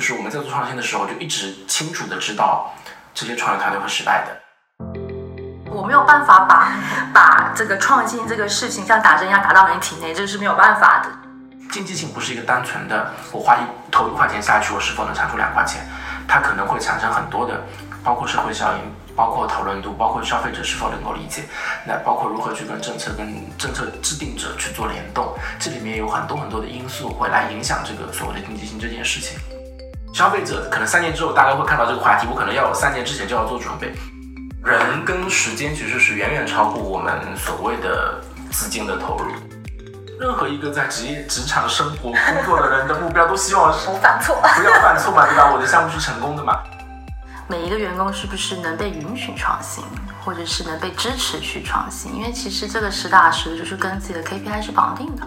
就是我们在做创新的时候，就一直清楚的知道这些创业团队会失败的。我没有办法把把这个创新这个事情像打针一样打到你体内，这是没有办法的。经济性不是一个单纯的我花一投一块钱下去，我是否能产出两块钱，它可能会产生很多的，包括社会效应，包括讨论度，包括消费者是否能够理解，那包括如何去跟政策跟政策制定者去做联动，这里面有很多很多的因素会来影响这个所谓的经济性这件事情。消费者可能三年之后大概会看到这个话题，我可能要三年之前就要做准备。人跟时间其实是远远超过我们所谓的资金的投入。任何一个在职业、职场、生活、工作的人的目标，都希望是不犯错，不要犯错嘛，对吧？我的项目是成功的嘛。每一个员工是不是能被允许创新，或者是能被支持去创新？因为其实这个实打实就是跟自己的 KPI 是绑定的。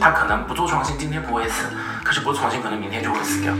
他可能不做创新，今天不会死，可是不做创新，可能明天就会死掉。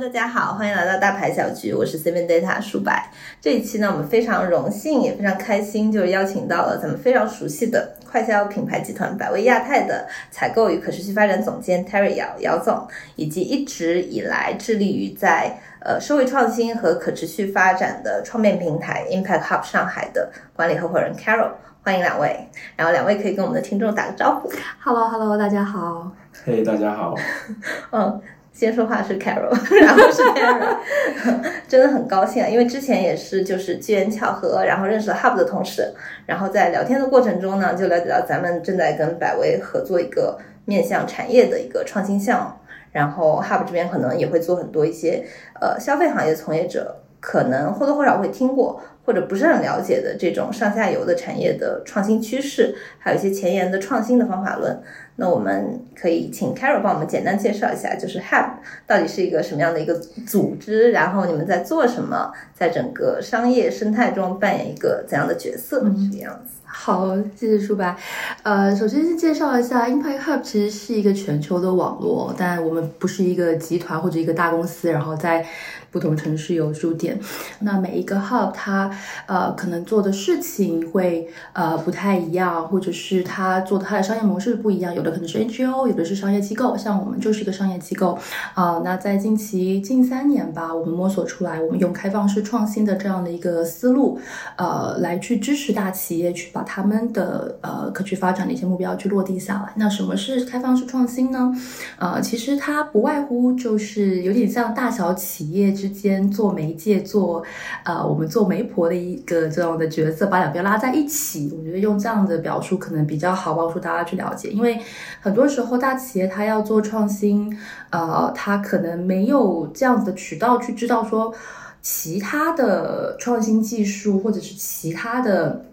大家好，欢迎来到大牌小局，我是 Seven Data 舒白。这一期呢，我们非常荣幸，也非常开心，就是邀请到了咱们非常熟悉的快消品牌集团百威亚太的采购与可持续发展总监 Terry 姚姚总，以及一直以来致力于在呃社会创新和可持续发展的创变平台 Impact Hub 上海的管理合伙人 Carol，欢迎两位。然后两位可以跟我们的听众打个招呼。Hello，Hello，大家好。嘿，大家好。嗯。先说话是 Carol，然后是 Aaron，真的很高兴啊，因为之前也是就是机缘巧合，然后认识了 Hub 的同事，然后在聊天的过程中呢，就了解到咱们正在跟百威合作一个面向产业的一个创新项目，然后 Hub 这边可能也会做很多一些呃消费行业从业者可能或多或少会听过或者不是很了解的这种上下游的产业的创新趋势，还有一些前沿的创新的方法论。那我们可以请 Carol 帮我们简单介绍一下，就是 Hub 到底是一个什么样的一个组织，然后你们在做什么，在整个商业生态中扮演一个怎样的角色，这个样子。好，谢谢舒白。呃，首先是介绍一下 Impact Hub，其实是一个全球的网络，但我们不是一个集团或者一个大公司，然后在。不同城市有驻点，那每一个 hub 它呃可能做的事情会呃不太一样，或者是它做的它的商业模式不一样，有的可能是 NGO，有的是商业机构，像我们就是一个商业机构啊。那在近期近三年吧，我们摸索出来，我们用开放式创新的这样的一个思路，呃，来去支持大企业去把他们的呃可持续发展的一些目标去落地下来。那什么是开放式创新呢？呃，其实它不外乎就是有点像大小企业。之间做媒介，做呃，我们做媒婆的一个这样的角色，把两边拉在一起。我觉得用这样的表述可能比较好，帮助大家去了解。因为很多时候大企业它要做创新，呃，它可能没有这样子的渠道去知道说其他的创新技术或者是其他的。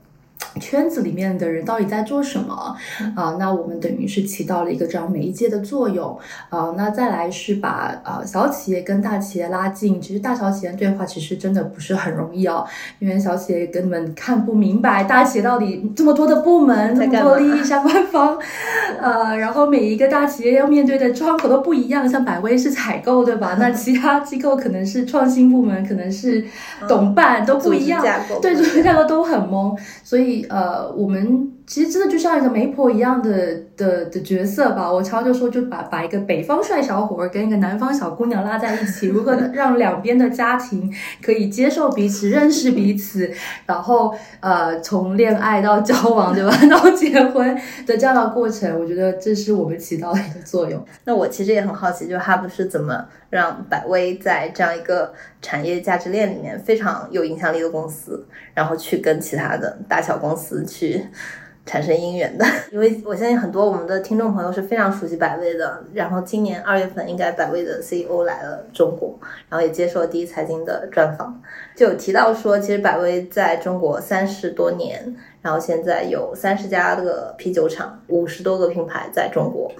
圈子里面的人到底在做什么啊？那我们等于是起到了一个这样媒介的作用啊。那再来是把啊小企业跟大企业拉近。其实大小企业对话其实真的不是很容易哦，因为小企业根本看不明白大企业到底这么多的部门，这么多利益相关方，呃，然后每一个大企业要面对的窗口都不一样。像百威是采购对吧？那其他机构可能是创新部门，可能是董办 都不一样，对，组织架构都很懵，所以。呃，我们。其实真的就像一个媒婆一样的的的角色吧。我常常就说，就把把一个北方帅小伙跟一个南方小姑娘拉在一起，如何 让两边的家庭可以接受彼此、认识彼此，然后呃，从恋爱到交往，对吧？到结婚的这样的过程，我觉得这是我们起到的一个作用。那我其实也很好奇，就哈布是怎么让百威在这样一个产业价值链里面非常有影响力的公司，然后去跟其他的大小公司去。产生姻缘的，因为我相信很多我们的听众朋友是非常熟悉百威的。然后今年二月份，应该百威的 CEO 来了中国，然后也接受了第一财经的专访，就有提到说，其实百威在中国三十多年，然后现在有三十家的啤酒厂，五十多个品牌在中国。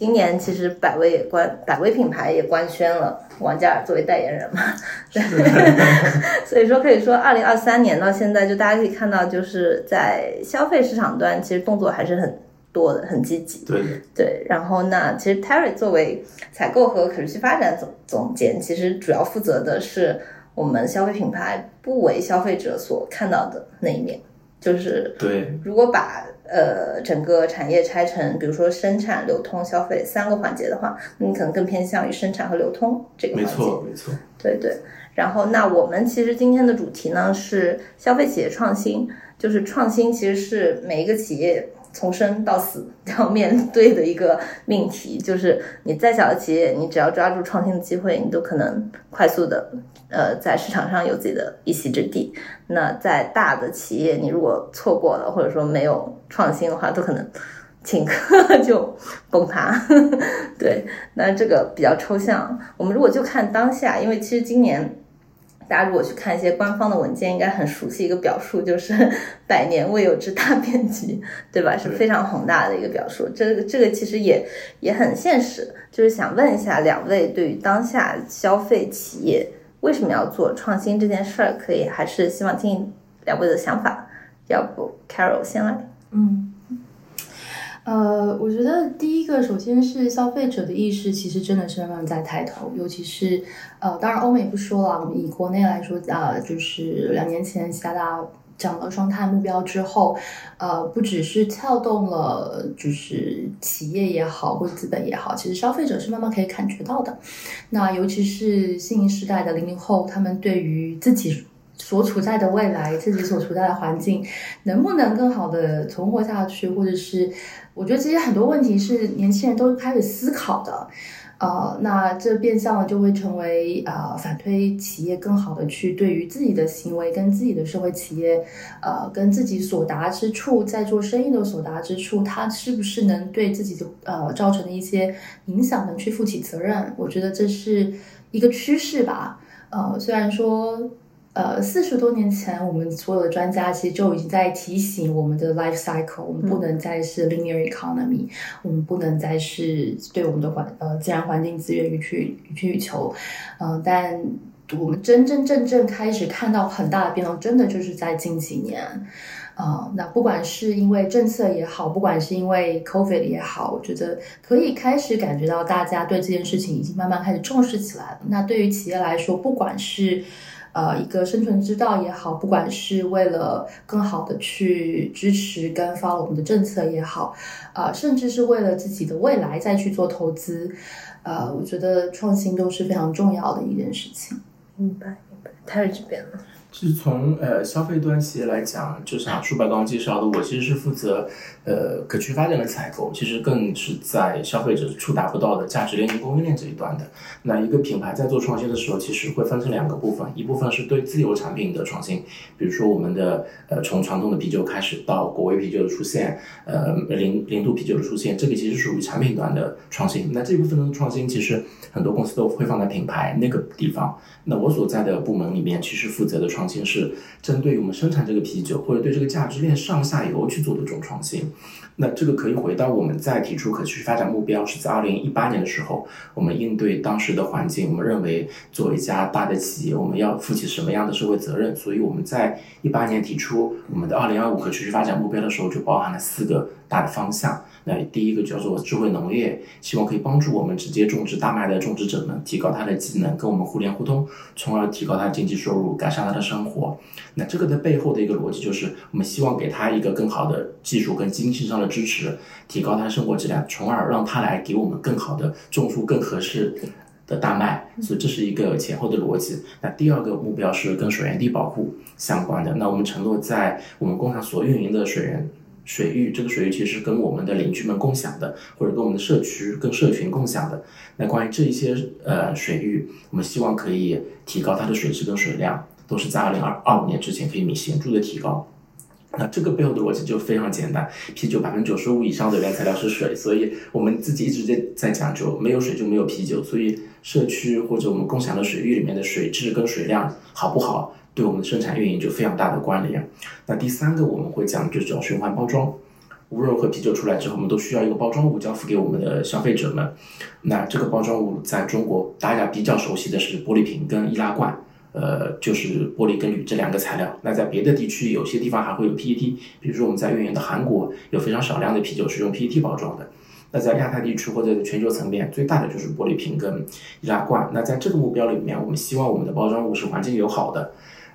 今年其实百威也官，百威品牌也官宣了王嘉尔作为代言人嘛，对，所以说可以说二零二三年到现在，就大家可以看到，就是在消费市场端，其实动作还是很多的，很积极。对对。然后那其实 Terry 作为采购和可持续发展总总监，其实主要负责的是我们消费品牌不为消费者所看到的那一面，就是对，如果把呃整个产业拆成，比如说生产、流通、消费三个环节的话，你可能更偏向于生产和流通这个环节。没错，没错。对对。然后，那我们其实今天的主题呢是消费企业创新，就是创新其实是每一个企业从生到死都要面对的一个命题。就是你再小的企业，你只要抓住创新的机会，你都可能快速的呃在市场上有自己的一席之地。那在大的企业，你如果错过了或者说没有创新的话，都可能顷刻 就崩塌。对，那这个比较抽象。我们如果就看当下，因为其实今年。大家如果去看一些官方的文件，应该很熟悉一个表述，就是“ 百年未有之大变局”，对吧？是非常宏大的一个表述。这个这个其实也也很现实，就是想问一下两位，对于当下消费企业为什么要做创新这件事儿，可以还是希望听两位的想法？要不 Carol 先来？嗯。呃，我觉得第一个，首先是消费者的意识，其实真的是慢慢在抬头。尤其是，呃，当然欧美不说了，我们以国内来说，呃，就是两年前习大大讲了双碳目标之后，呃，不只是撬动了，就是企业也好，或者资本也好，其实消费者是慢慢可以感觉到的。那尤其是新一时代的零零后，他们对于自己。所处在的未来，自己所处在的环境，能不能更好的存活下去，或者是，我觉得这些很多问题是年轻人都开始思考的，呃，那这变相的就会成为呃反推企业更好的去对于自己的行为跟自己的社会企业，呃，跟自己所达之处，在做生意的所达之处，它是不是能对自己的呃造成的一些影响能去负起责任？我觉得这是一个趋势吧，呃，虽然说。呃，四十多年前，我们所有的专家其实就已经在提醒我们的 life cycle，我们不能再是 linear economy，我们不能再是对我们的环呃自然环境资源予取予取予求，嗯，但我们真真正正开始看到很大的变动，真的就是在近几年，啊，那不管是因为政策也好，不管是因为 COVID 也好，我觉得可以开始感觉到大家对这件事情已经慢慢开始重视起来了。那对于企业来说，不管是呃，一个生存之道也好，不管是为了更好的去支持跟发我们的政策也好，啊，甚至是为了自己的未来再去做投资，呃，我觉得创新都是非常重要的一件事情。明白，明白。他是这边了？其实从呃消费端企业来讲，就像舒白刚刚介绍的，我其实是负责呃可持续发展的采购，其实更是在消费者触达不到的价值链供应链这一端的。那一个品牌在做创新的时候，其实会分成两个部分，一部分是对自有产品的创新，比如说我们的呃从传统的啤酒开始到果味啤酒的出现，呃零零度啤酒的出现，这个其实属于产品端的创新。那这部分的创新，其实很多公司都会放在品牌那个地方。那我所在的部门里面，其实负责的创创新是针对于我们生产这个啤酒，或者对这个价值链上下游去做的这种创新。那这个可以回到我们在提出可持续发展目标，是在二零一八年的时候，我们应对当时的环境，我们认为作为一家大的企业，我们要负起什么样的社会责任？所以我们在一八年提出我们的二零二五可持续发展目标的时候，就包含了四个大的方向。那第一个叫做智慧农业，希望可以帮助我们直接种植大麦的种植者们提高他的技能，跟我们互联互通，从而提高他的经济收入，改善他的生活。那这个的背后的一个逻辑就是，我们希望给他一个更好的技术跟经济上的支持，提高他的生活质量，从而让他来给我们更好的种出更合适的大麦。所以这是一个前后的逻辑。那第二个目标是跟水源地保护相关的。那我们承诺在我们工厂所运营的水源。水域这个水域其实跟我们的邻居们共享的，或者跟我们的社区、跟社群共享的。那关于这一些呃水域，我们希望可以提高它的水质跟水量，都是在二零二二五年之前可以显著的提高。那这个背后的逻辑就非常简单，啤酒百分之九十五以上的原材料是水，所以我们自己一直在在讲究，没有水就没有啤酒，所以社区或者我们共享的水域里面的水质跟水量好不好？对我们的生产运营就非常大的关联。那第三个我们会讲就是叫循环包装。无论和啤酒出来之后，我们都需要一个包装物交付给我们的消费者们。那这个包装物在中国大家比较熟悉的是玻璃瓶跟易拉罐，呃，就是玻璃跟铝这两个材料。那在别的地区，有些地方还会有 PET，比如说我们在运营的韩国有非常少量的啤酒是用 PET 包装的。那在亚太地区或者全球层面，最大的就是玻璃瓶跟易拉罐。那在这个目标里面，我们希望我们的包装物是环境友好的。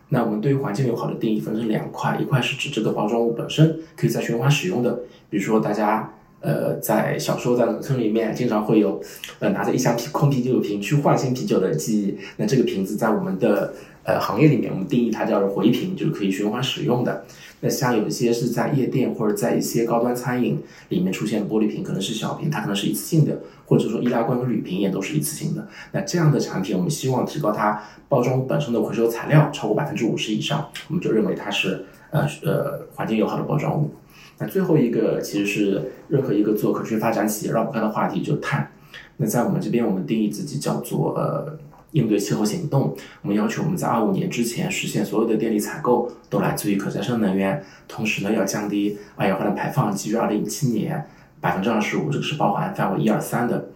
那我们对于环境友好的定义分成两块，一块是指这个包装物本身可以再循环使用的，比如说大家呃在小时候在农村里面经常会有呃拿着一箱啤空啤酒瓶去换新啤酒的记忆，那这个瓶子在我们的呃行业里面，我们定义它叫回瓶，就是可以循环使用的。那像有一些是在夜店或者在一些高端餐饮里面出现的玻璃瓶，可能是小瓶，它可能是一次性的，或者说易拉罐和铝瓶也都是一次性的。那这样的产品，我们希望提高它包装本身的回收材料超过百分之五十以上，我们就认为它是呃呃环境友好的包装物。那最后一个其实是任何一个做可持续发展企业绕不开的话题，就碳。那在我们这边，我们定义自己叫做呃。应对气候行动，我们要求我们在二五年之前实现所有的电力采购都来自于可再生能源，同时呢要降低二氧化碳排放，基于二零一七年百分之二十五，这个是包含范围一二三的。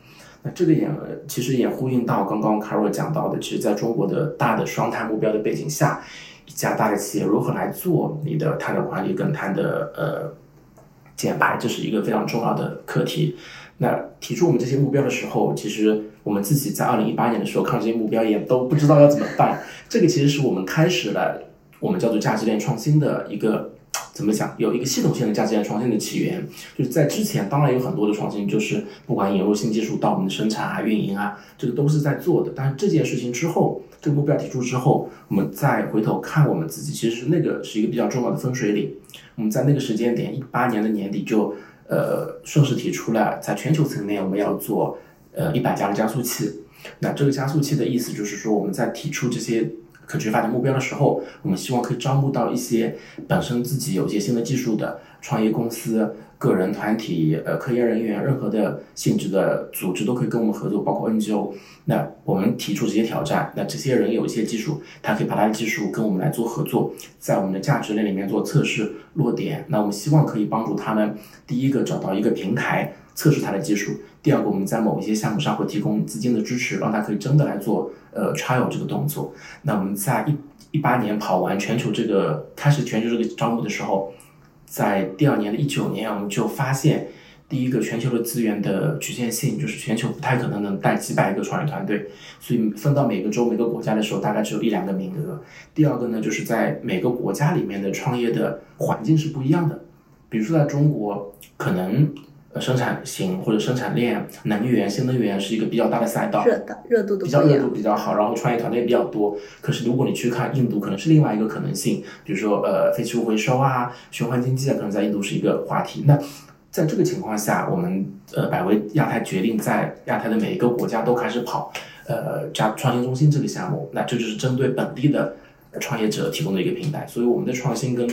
那这个也其实也呼应到刚刚卡若讲到的，其实在中国的大的双碳目标的背景下，一家大的企业如何来做你的碳的管理跟碳的呃减排，这是一个非常重要的课题。那提出我们这些目标的时候，其实我们自己在二零一八年的时候看这些目标，也都不知道要怎么办。这个其实是我们开始了我们叫做价值链创新的一个怎么讲，有一个系统性的价值链创新的起源。就是在之前，当然有很多的创新，就是不管引入新技术到我们的生产啊、运营啊，这个都是在做的。但是这件事情之后，这个目标提出之后，我们再回头看我们自己，其实那个是一个比较重要的分水岭。我们在那个时间点，一八年的年底就。呃，顺势提出了在全球层面我们要做呃一百家的加速器。那这个加速器的意思就是说，我们在提出这些可持续发展目标的时候，我们希望可以招募到一些本身自己有一些新的技术的创业公司。个人、团体、呃，科研人员，任何的性质的组织都可以跟我们合作，包括 NGO。那我们提出这些挑战，那这些人有一些技术，他可以把他的技术跟我们来做合作，在我们的价值链里面做测试落点。那我们希望可以帮助他们，第一个找到一个平台测试他的技术，第二个我们在某一些项目上会提供资金的支持，让他可以真的来做呃 trial 这个动作。那我们在一一八年跑完全球这个开始全球这个招募的时候。在第二年的一九年，我们就发现，第一个全球的资源的局限性，就是全球不太可能能带几百个创业团队，所以分到每个州、每个国家的时候，大概只有一两个名额。第二个呢，就是在每个国家里面的创业的环境是不一样的，比如说在中国，可能。呃，生产型或者生产链、能源、新能源是一个比较大的赛道，热的热度比较热度比较好，然后创业团队比较多。可是如果你去看印度，可能是另外一个可能性，比如说呃废弃物回收啊、循环经济啊，可能在印度是一个话题。那在这个情况下，我们呃百威亚太决定在亚太的每一个国家都开始跑呃加创新中心这个项目，那这就是针对本地的创业者提供的一个平台。所以我们的创新跟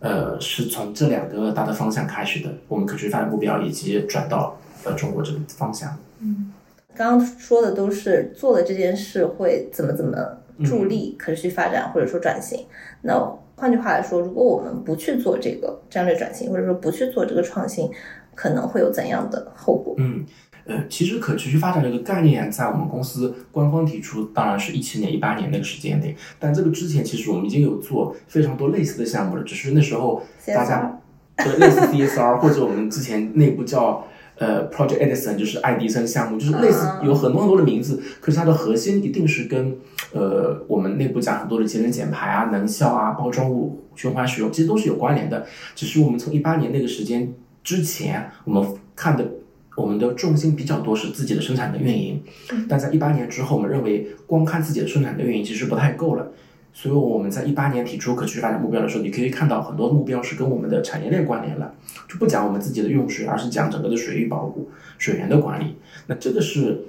呃，是从这两个大的方向开始的，我们可持续发展目标以及转到呃中国这个方向。嗯，刚刚说的都是做的这件事会怎么怎么助力可持续发展或者说转型。那换句话来说，如果我们不去做这个战略转型，或者说不去做这个创新，可能会有怎样的后果？嗯。呃，其实可持续发展这个概念在我们公司官方提出，当然是一七年、一八年那个时间点。但这个之前，其实我们已经有做非常多类似的项目了，只是那时候大家对类似 CSR 或者我们之前内部叫呃 Project Edison，就是爱迪生项目，就是类似有很多很多的名字。可是它的核心一定是跟呃我们内部讲很多的节能减排啊、能效啊、包装物循环使用，其实都是有关联的。只是我们从一八年那个时间之前，我们看的。我们的重心比较多是自己的生产的运营，但在一八年之后，我们认为光看自己的生产的运营其实不太够了，所以我们在一八年提出可持续发展目标的时候，你可以看到很多目标是跟我们的产业链关联了，就不讲我们自己的用水，而是讲整个的水域保护、水源的管理。那这个是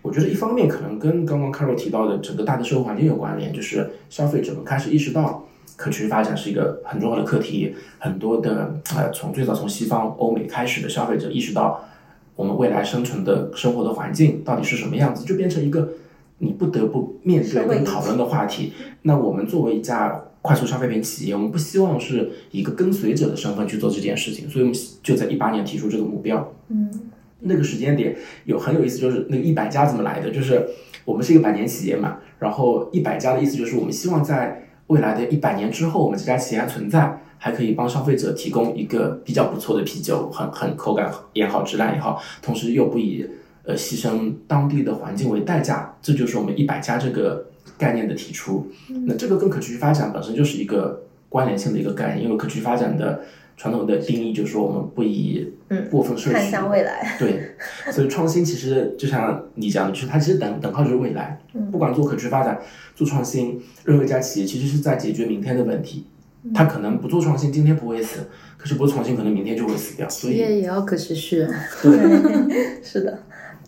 我觉得一方面可能跟刚刚 Carol 提到的整个大的社会环境有关联，就是消费者们开始意识到可持续发展是一个很重要的课题，很多的呃从最早从西方欧美开始的消费者意识到。我们未来生存的生活的环境到底是什么样子，就变成一个你不得不面对跟讨论的话题。那我们作为一家快速消费品企业，我们不希望是一个跟随者的身份去做这件事情，所以我们就在一八年提出这个目标。嗯，那个时间点有很有意思，就是那个一百家怎么来的？就是我们是一个百年企业嘛，然后一百家的意思就是我们希望在未来的一百年之后，我们这家企业还存在。还可以帮消费者提供一个比较不错的啤酒，很很口感也好，质量也好，同时又不以呃牺牲当地的环境为代价，这就是我们一百家这个概念的提出。那这个跟可持续发展本身就是一个关联性的一个概念，因为可持续发展的传统的定义就是说我们不以嗯过分顺序，看向未来，对，所以创新其实就像你讲的，就是它其实等等号就是未来。不管做可持续发展、做创新，任何一家企业其实是在解决明天的问题。它可能不做创新，今天不会死，可是不做创新，可能明天就会死掉。所企业以，也要可持续。对，是的，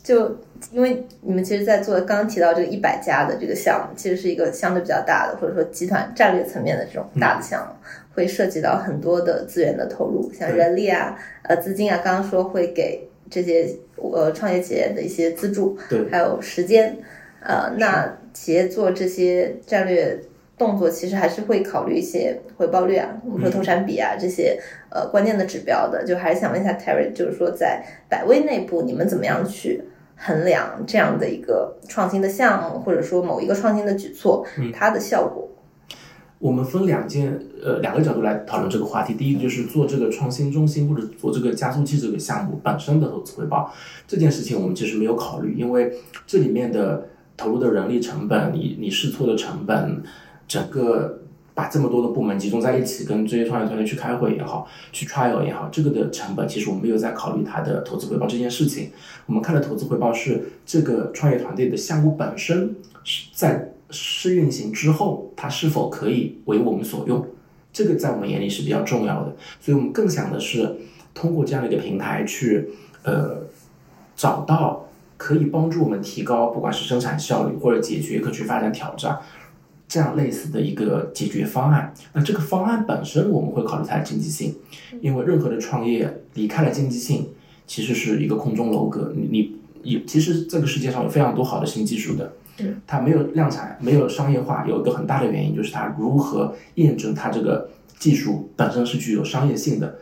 就因为你们其实，在做刚刚提到这个一百家的这个项目，其实是一个相对比较大的，或者说集团战略层面的这种大的项目，会涉及到很多的资源的投入，像人力啊、呃资金啊，刚刚说会给这些呃创业企业的一些资助，对还有时间，呃，那企业做这些战略。动作其实还是会考虑一些回报率啊，我们说投产比啊、这些呃关键的指标的，就还是想问一下 Terry，就是说在百威内部你们怎么样去衡量这样的一个创新的项目，或者说某一个创新的举措，它的效果？我们分两件呃两个角度来讨论这个话题。第一个就是做这个创新中心或者做这个加速器这个项目本身的投资回报这件事情，我们其实没有考虑，因为这里面的投入的人力成本、你你试错的成本，整个把这么多的部门集中在一起，跟这些创业团队去开会也好，去 trial 也好，这个的成本其实我们没有在考虑它的投资回报这件事情。我们看的投资回报是这个创业团队的项目本身是在试运行之后，它是否可以为我们所用，这个在我们眼里是比较重要的。所以我们更想的是通过这样的一个平台去呃找到可以帮助我们提高不管是生产效率或者解决可持续发展挑战。这样类似的一个解决方案，那这个方案本身我们会考虑它的经济性，因为任何的创业离开了经济性，其实是一个空中楼阁。你你你，其实这个世界上有非常多好的新技术的，它没有量产，没有商业化，有一个很大的原因就是它如何验证它这个技术本身是具有商业性的，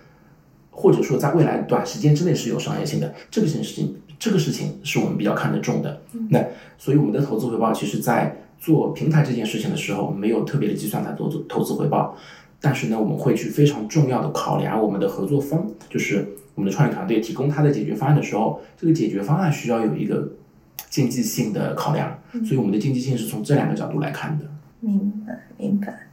或者说在未来短时间之内是有商业性的，这个事情，这个事情是我们比较看得重的。那所以我们的投资回报，其实在做平台这件事情的时候，没有特别的计算它投资投资回报，但是呢，我们会去非常重要的考量我们的合作方，就是我们的创业团队提供它的解决方案的时候，这个解决方案需要有一个经济性的考量，所以我们的经济性是从这两个角度来看的。明白，明白。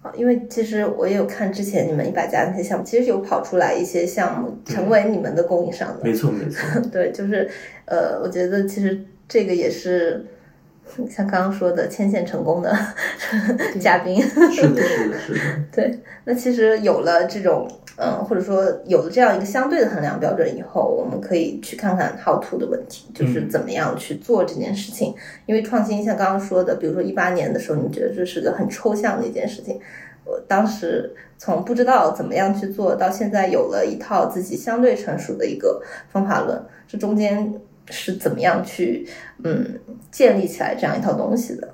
啊，因为其实我也有看之前你们一百家那些项目，其实有跑出来一些项目成为你们的供应商的。没错，没错。对，就是呃，我觉得其实这个也是 像刚刚说的牵线成功的 嘉宾。是的，是的，是的。对，那其实有了这种，嗯，或者说有了这样一个相对的衡量标准以后，我们可以去看看 how to 的问题，就是怎么样去做这件事情。因为创新，像刚刚说的，比如说一八年的时候，你觉得这是个很抽象的一件事情。我当时从不知道怎么样去做到现在有了一套自己相对成熟的一个方法论，这中间是怎么样去嗯建立起来这样一套东西的？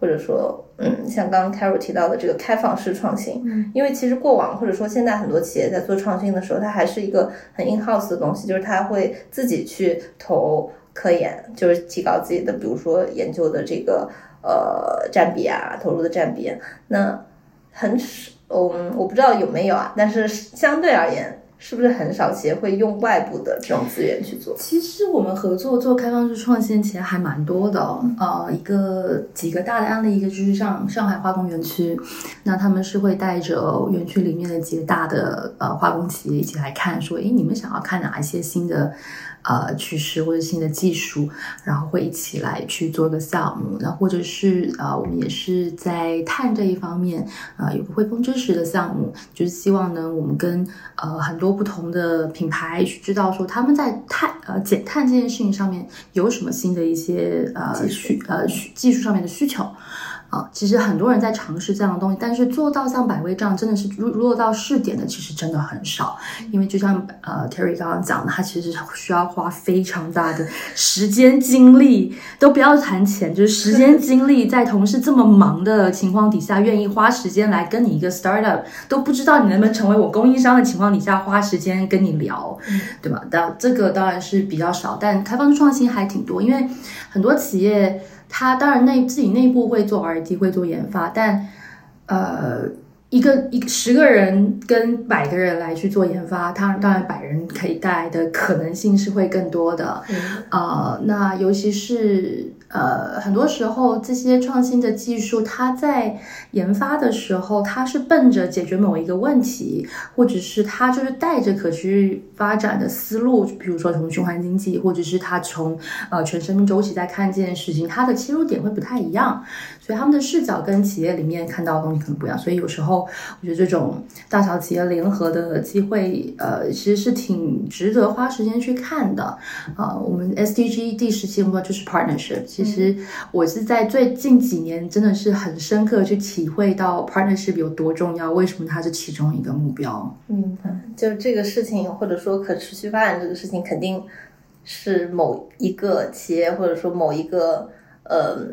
或者说，嗯，像刚刚 Carol 提到的这个开放式创新，嗯，因为其实过往或者说现在很多企业在做创新的时候，它还是一个很 in house 的东西，就是它会自己去投科研，就是提高自己的，比如说研究的这个呃占比啊，投入的占比。那很少，嗯，我不知道有没有啊，但是相对而言，是不是很少企业会用外部的这种资源去做？其实我们合作做开放式创新其实还蛮多的，呃，一个几个大的案例，一个就是上上海化工园区，那他们是会带着园区里面的几个大的呃化工企业一起来看，说，诶，你们想要看哪一些新的呃趋势或者新的技术，然后会一起来去做个项目，那或者是呃我们也是在碳这一方面，呃有个汇丰知识的项目，就是希望呢我们跟呃很多不同的品牌去知道说他们在碳呃减碳这件事情上面有什么新的一些呃需呃需技术上面的需求。啊，其实很多人在尝试这样的东西，但是做到像百威这样，真的是落落到试点的，其实真的很少。因为就像呃 Terry 刚刚讲的，他其实需要花非常大的时间精力，都不要谈钱，就是时间精力，在同事这么忙的情况底下，愿意花时间来跟你一个 startup 都不知道你能不能成为我供应商的情况底下，花时间跟你聊，对吧？但这个当然是比较少，但开放式创新还挺多，因为很多企业。它当然内自己内部会做 R&D，会做研发，但呃，一个一个十个人跟百个人来去做研发，他当然百人可以带来的可能性是会更多的。呃，那尤其是呃，很多时候这些创新的技术，它在研发的时候，它是奔着解决某一个问题，或者是它就是带着可持续发展的思路，比如说从循环经济，或者是它从呃全生命周期在看这件事情，它的切入点会不太一样，所以他们的视角跟企业里面看到的东西可能不一样。所以有时候我觉得这种大小企业联合的机会，呃，其实是挺值得花时间去看的。啊，我们 SDG 第十期目标就是 partnership。其实我是在最近几年真的是很深刻去体会到 partnership 有多重要，为什么它是其中一个目标。明白，就这个事情，或者说可持续发展这个事情，肯定是某一个企业或者说某一个呃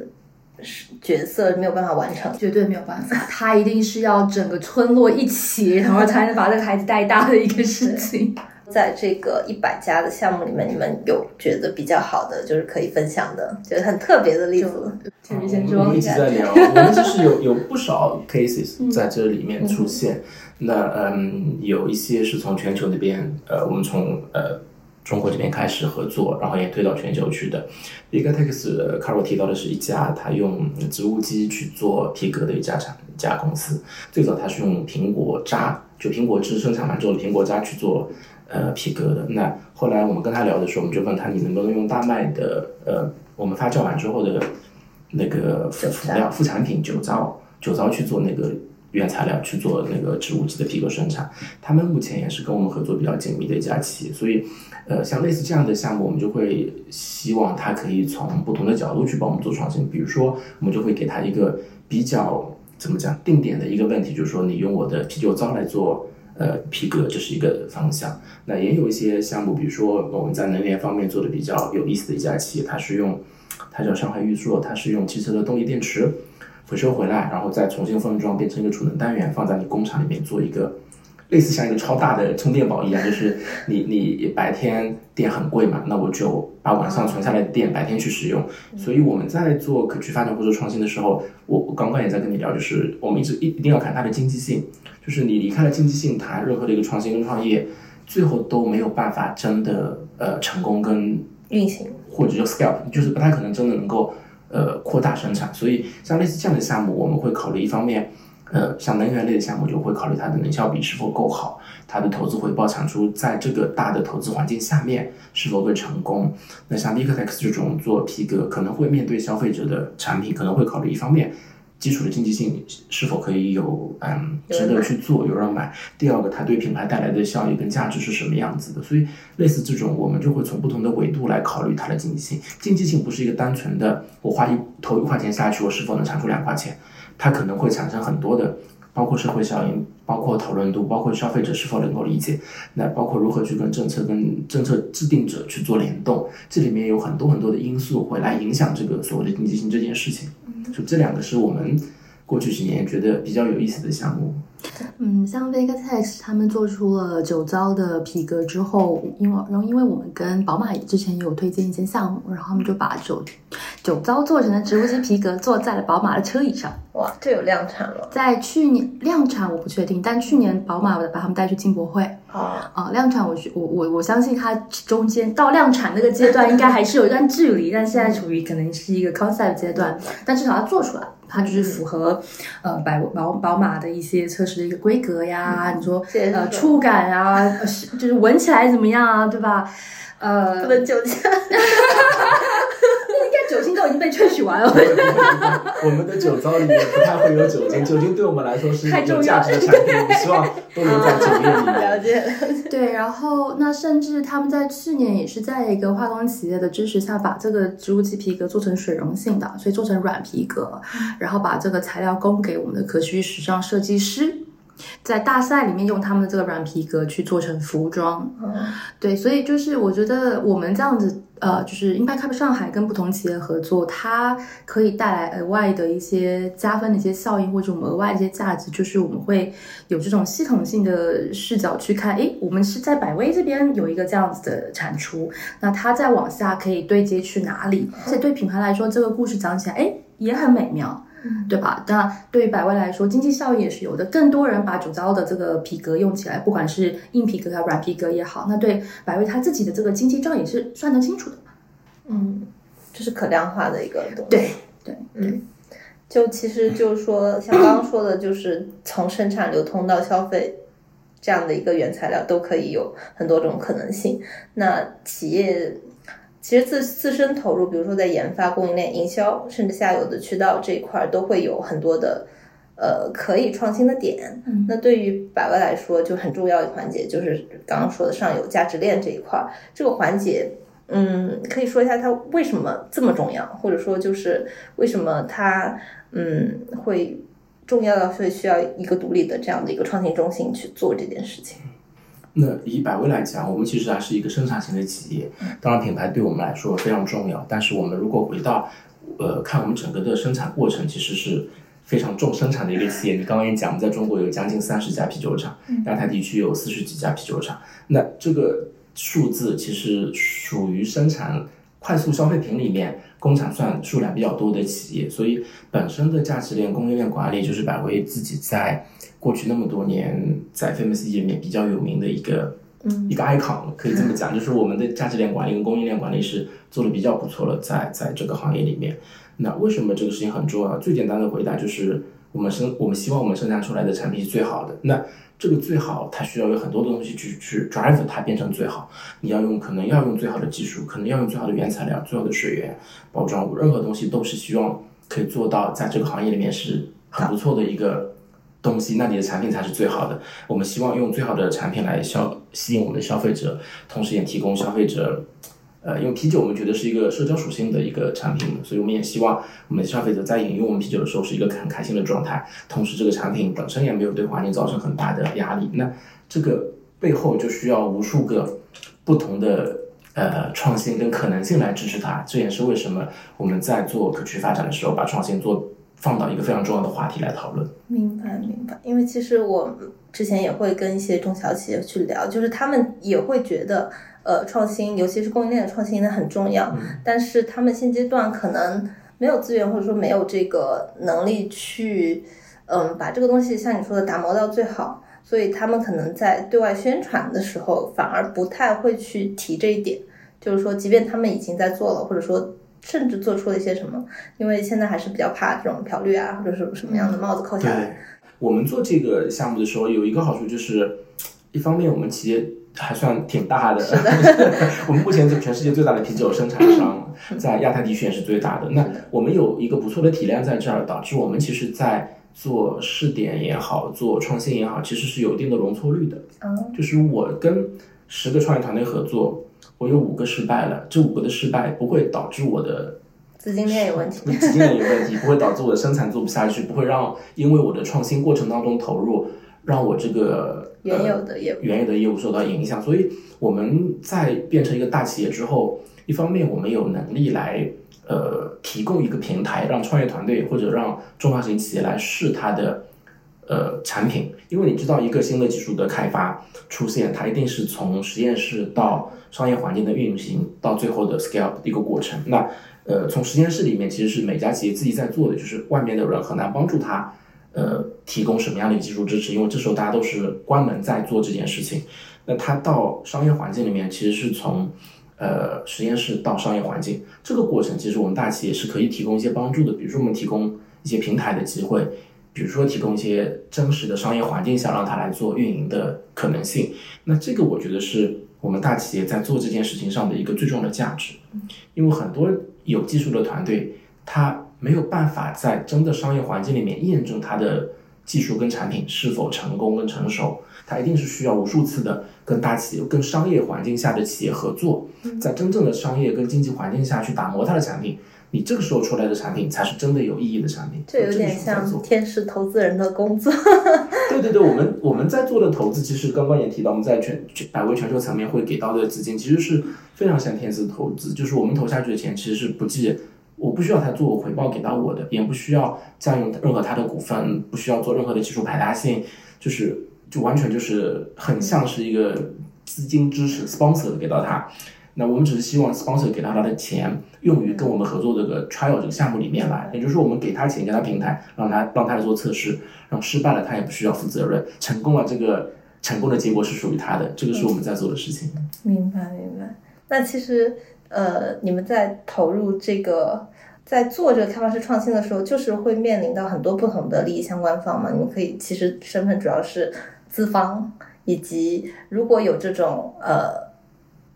角色没有办法完成。绝对没有办法，他一定是要整个村落一起，然后才能把这个孩子带大的一个事情。在这个一百家的项目里面，你们有觉得比较好的，就是可以分享的，觉得很特别的例子？我们一直在聊，我们其实有有不少 cases 在这里面出现。那嗯，有一些是从全球那边，呃，我们从呃中国这边开始合作，然后也推到全球去的。一个 Tex Carol 提到的是一家他用植物基去做皮革的一家厂一家公司，最早他是用苹果渣，就苹果汁生产完之后的苹果渣去做。呃，皮革的。那后来我们跟他聊的时候，我们就问他，你能不能用大麦的呃，我们发酵完之后的那个辅辅料、副产品酒糟，酒糟去做那个原材料，去做那个植物基的皮革生产。他们目前也是跟我们合作比较紧密的一家企业。所以，呃，像类似这样的项目，我们就会希望他可以从不同的角度去帮我们做创新。比如说，我们就会给他一个比较怎么讲定点的一个问题，就是说，你用我的啤酒糟来做。呃，皮革这是一个方向。那也有一些项目，比如说我们在能源方面做的比较有意思的一家企业，它是用，它叫上海裕硕，它是用汽车的动力电池回收回来，然后再重新封装变成一个储能单元，放在你工厂里面做一个。类似像一个超大的充电宝一样，就是你你白天电很贵嘛，那我就把晚上存下来的电白天去使用。所以我们在做可持续发展或者创新的时候，我我刚刚也在跟你聊，就是我们一直一一定要看它的经济性，就是你离开了经济性，谈任何的一个创新跟创业，最后都没有办法真的呃成功跟运行，或者叫 scale，就是不太可能真的能够呃扩大生产。所以像类似这样的项目，我们会考虑一方面。呃，像能源类的项目就会考虑它的能效比是否够好，它的投资回报产出在这个大的投资环境下面是否会成功。那像 v i c t e x 这种做皮革，可能会面对消费者的产品，可能会考虑一方面基础的经济性是否可以有嗯值得去做有人买，第二个它对品牌带来的效益跟价值是什么样子的。所以类似这种，我们就会从不同的维度来考虑它的经济性。经济性不是一个单纯的我花一投一块钱下去，我是否能产出两块钱。它可能会产生很多的，包括社会效应，包括讨论度，包括消费者是否能够理解，那包括如何去跟政策、跟政策制定者去做联动，这里面有很多很多的因素会来影响这个所谓的经济性这件事情。就这两个是我们过去几年觉得比较有意思的项目。嗯，像 Vegatex 他们做出了酒糟的皮革之后，因为然后因为我们跟宝马之前也有推荐一些项目，然后他们就把酒酒糟做成的植物基皮革做在了宝马的车椅上。哇，这有量产了？在去年量产我不确定，但去年宝马把他们带去进博会。啊啊，量产我我我我相信它中间到量产那个阶段应该还是有一段距离，但现在处于可能是一个 concept 阶段，但至少它做出来。它就是符合，呃，百宝宝马的一些测试的一个规格呀。你说，呃，触感啊，就是闻起来怎么样啊，对吧？呃，不能酒精。酒精都已经被萃取完了。我们的酒糟里面不太会有酒精，酒精对我们来说是有价值的产品，我们希望都能在酒店里面。了解。对，然后那甚至他们在去年也是在一个化工企业的支持下，把这个植物基皮革做成水溶性的，所以做成软皮革，然后把这个材料供给我们的可持续时尚设计师。在大赛里面用他们的这个软皮革去做成服装，对，所以就是我觉得我们这样子，呃，就是 Impact Cup 上海跟不同企业合作，它可以带来额外的一些加分的一些效应，或者我们额外的一些价值，就是我们会有这种系统性的视角去看，诶，我们是在百威这边有一个这样子的产出，那它再往下可以对接去哪里？而且对品牌来说，这个故事讲起来，诶，也很美妙。对吧？那对于百威来说，经济效益也是有的。更多人把主糟的这个皮革用起来，不管是硬皮革啊、软皮革也好，那对百威他自己的这个经济账也是算得清楚的。嗯。这是可量化的一个东西。对对嗯，就其实就是说，像刚刚说的，就是从生产流通到消费这样的一个原材料，都可以有很多种可能性。那企业其实自自身投入，比如说在研发、供应链、营销，甚至下游的渠道这一块，都会有很多的呃可以创新的点。嗯那对于百威来说，就很重要一环节就是刚刚说的上游价值链这一块儿，这个环节。嗯，可以说一下它为什么这么重要，或者说就是为什么它嗯会重要到会需要一个独立的这样的一个创新中心去做这件事情。那以百威来讲，我们其实还是一个生产型的企业，当然品牌对我们来说非常重要。但是我们如果回到呃看我们整个的生产过程，其实是非常重生产的一个企业。你刚刚也讲，我们在中国有将近三十家啤酒厂，亚太地区有四十几家啤酒厂。那这个数字其实属于生产快速消费品里面工厂算数量比较多的企业，所以本身的价值链、供应链管理就是百威自己在过去那么多年在 Famous 里面比较有名的一个。一个 icon 可以这么讲，就是我们的价值链管理跟供应链管理是做的比较不错了，在在这个行业里面。那为什么这个事情很重要？最简单的回答就是，我们生我们希望我们生产出来的产品是最好的。那这个最好，它需要有很多的东西去去 drive 它变成最好。你要用可能要用最好的技术，可能要用最好的原材料、最好的水源、包装物，任何东西都是希望可以做到在这个行业里面是很不错的一个东西，那你的产品才是最好的。我们希望用最好的产品来消吸引我们的消费者，同时也提供消费者。呃，因为啤酒我们觉得是一个社交属性的一个产品，所以我们也希望我们的消费者在饮用我们啤酒的时候是一个很开心的状态，同时这个产品本身也没有对环境造成很大的压力。那这个背后就需要无数个不同的呃创新跟可能性来支持它。这也是为什么我们在做可持续发展的时候，把创新做放到一个非常重要的话题来讨论。明白，明白。因为其实我之前也会跟一些中小企业去聊，就是他们也会觉得，呃，创新，尤其是供应链的创新呢很重要，但是他们现阶段可能没有资源，或者说没有这个能力去，嗯，把这个东西像你说的打磨到最好，所以他们可能在对外宣传的时候，反而不太会去提这一点。就是说，即便他们已经在做了，或者说甚至做出了一些什么，因为现在还是比较怕这种漂绿啊，或者是什么样的帽子扣下来。对，我们做这个项目的时候有一个好处就是，一方面我们企业还算挺大的，我们目前是全世界最大的啤酒生产商，在亚太地区也是最大的。那我们有一个不错的体量在这儿，导致我们其实在做试点也好，做创新也好，其实是有一定的容错率的。嗯，就是我跟十个创业团队合作，我有五个失败了，这五个的失败不会导致我的资金链有问题。资金链有问题，不会导致我的生产做不下去，不会让因为我的创新过程当中投入，让我这个原有的业务呃、原有的业务受到影响。所以我们在变成一个大企业之后，一方面我们有能力来呃提供一个平台，让创业团队或者让中小型企业来试它的。呃，产品，因为你知道，一个新的技术的开发出现，它一定是从实验室到商业环境的运行，到最后的 scale 的一个过程。那呃，从实验室里面其实是每家企业自己在做的，就是外面的人很难帮助他呃提供什么样的技术支持，因为这时候大家都是关门在做这件事情。那他到商业环境里面，其实是从呃实验室到商业环境这个过程，其实我们大企业是可以提供一些帮助的，比如说我们提供一些平台的机会。比如说提供一些真实的商业环境下，让他来做运营的可能性。那这个我觉得是我们大企业在做这件事情上的一个最重要的价值。因为很多有技术的团队，他没有办法在真的商业环境里面验证他的技术跟产品是否成功跟成熟。它一定是需要无数次的跟大企业、跟商业环境下的企业合作，在真正的商业跟经济环境下去打磨它的产品。你这个时候出来的产品才是真的有意义的产品。这有点像天使投资人的工作。对对对，我们我们在做的投资，其实刚刚也提到，我们在全百威全球层面会给到的资金，其实是非常像天使投资，就是我们投下去的钱其实是不计，我不需要他做回报给到我的，也不需要占用任何他的股份，不需要做任何的技术排他性，就是就完全就是很像是一个资金支持 sponsor 给到他。那我们只是希望 sponsor 给到他的钱用于跟我们合作这个 trial 这个项目里面来，也就是说我们给他钱，给他平台，让他让他来做测试，然后失败了他也不需要负责任，成功了这个成功的结果是属于他的，这个是我们在做的事情。明白明白。那其实呃，你们在投入这个，在做这个开发式创新的时候，就是会面临到很多不同的利益相关方嘛？你们可以其实身份主要是资方，以及如果有这种呃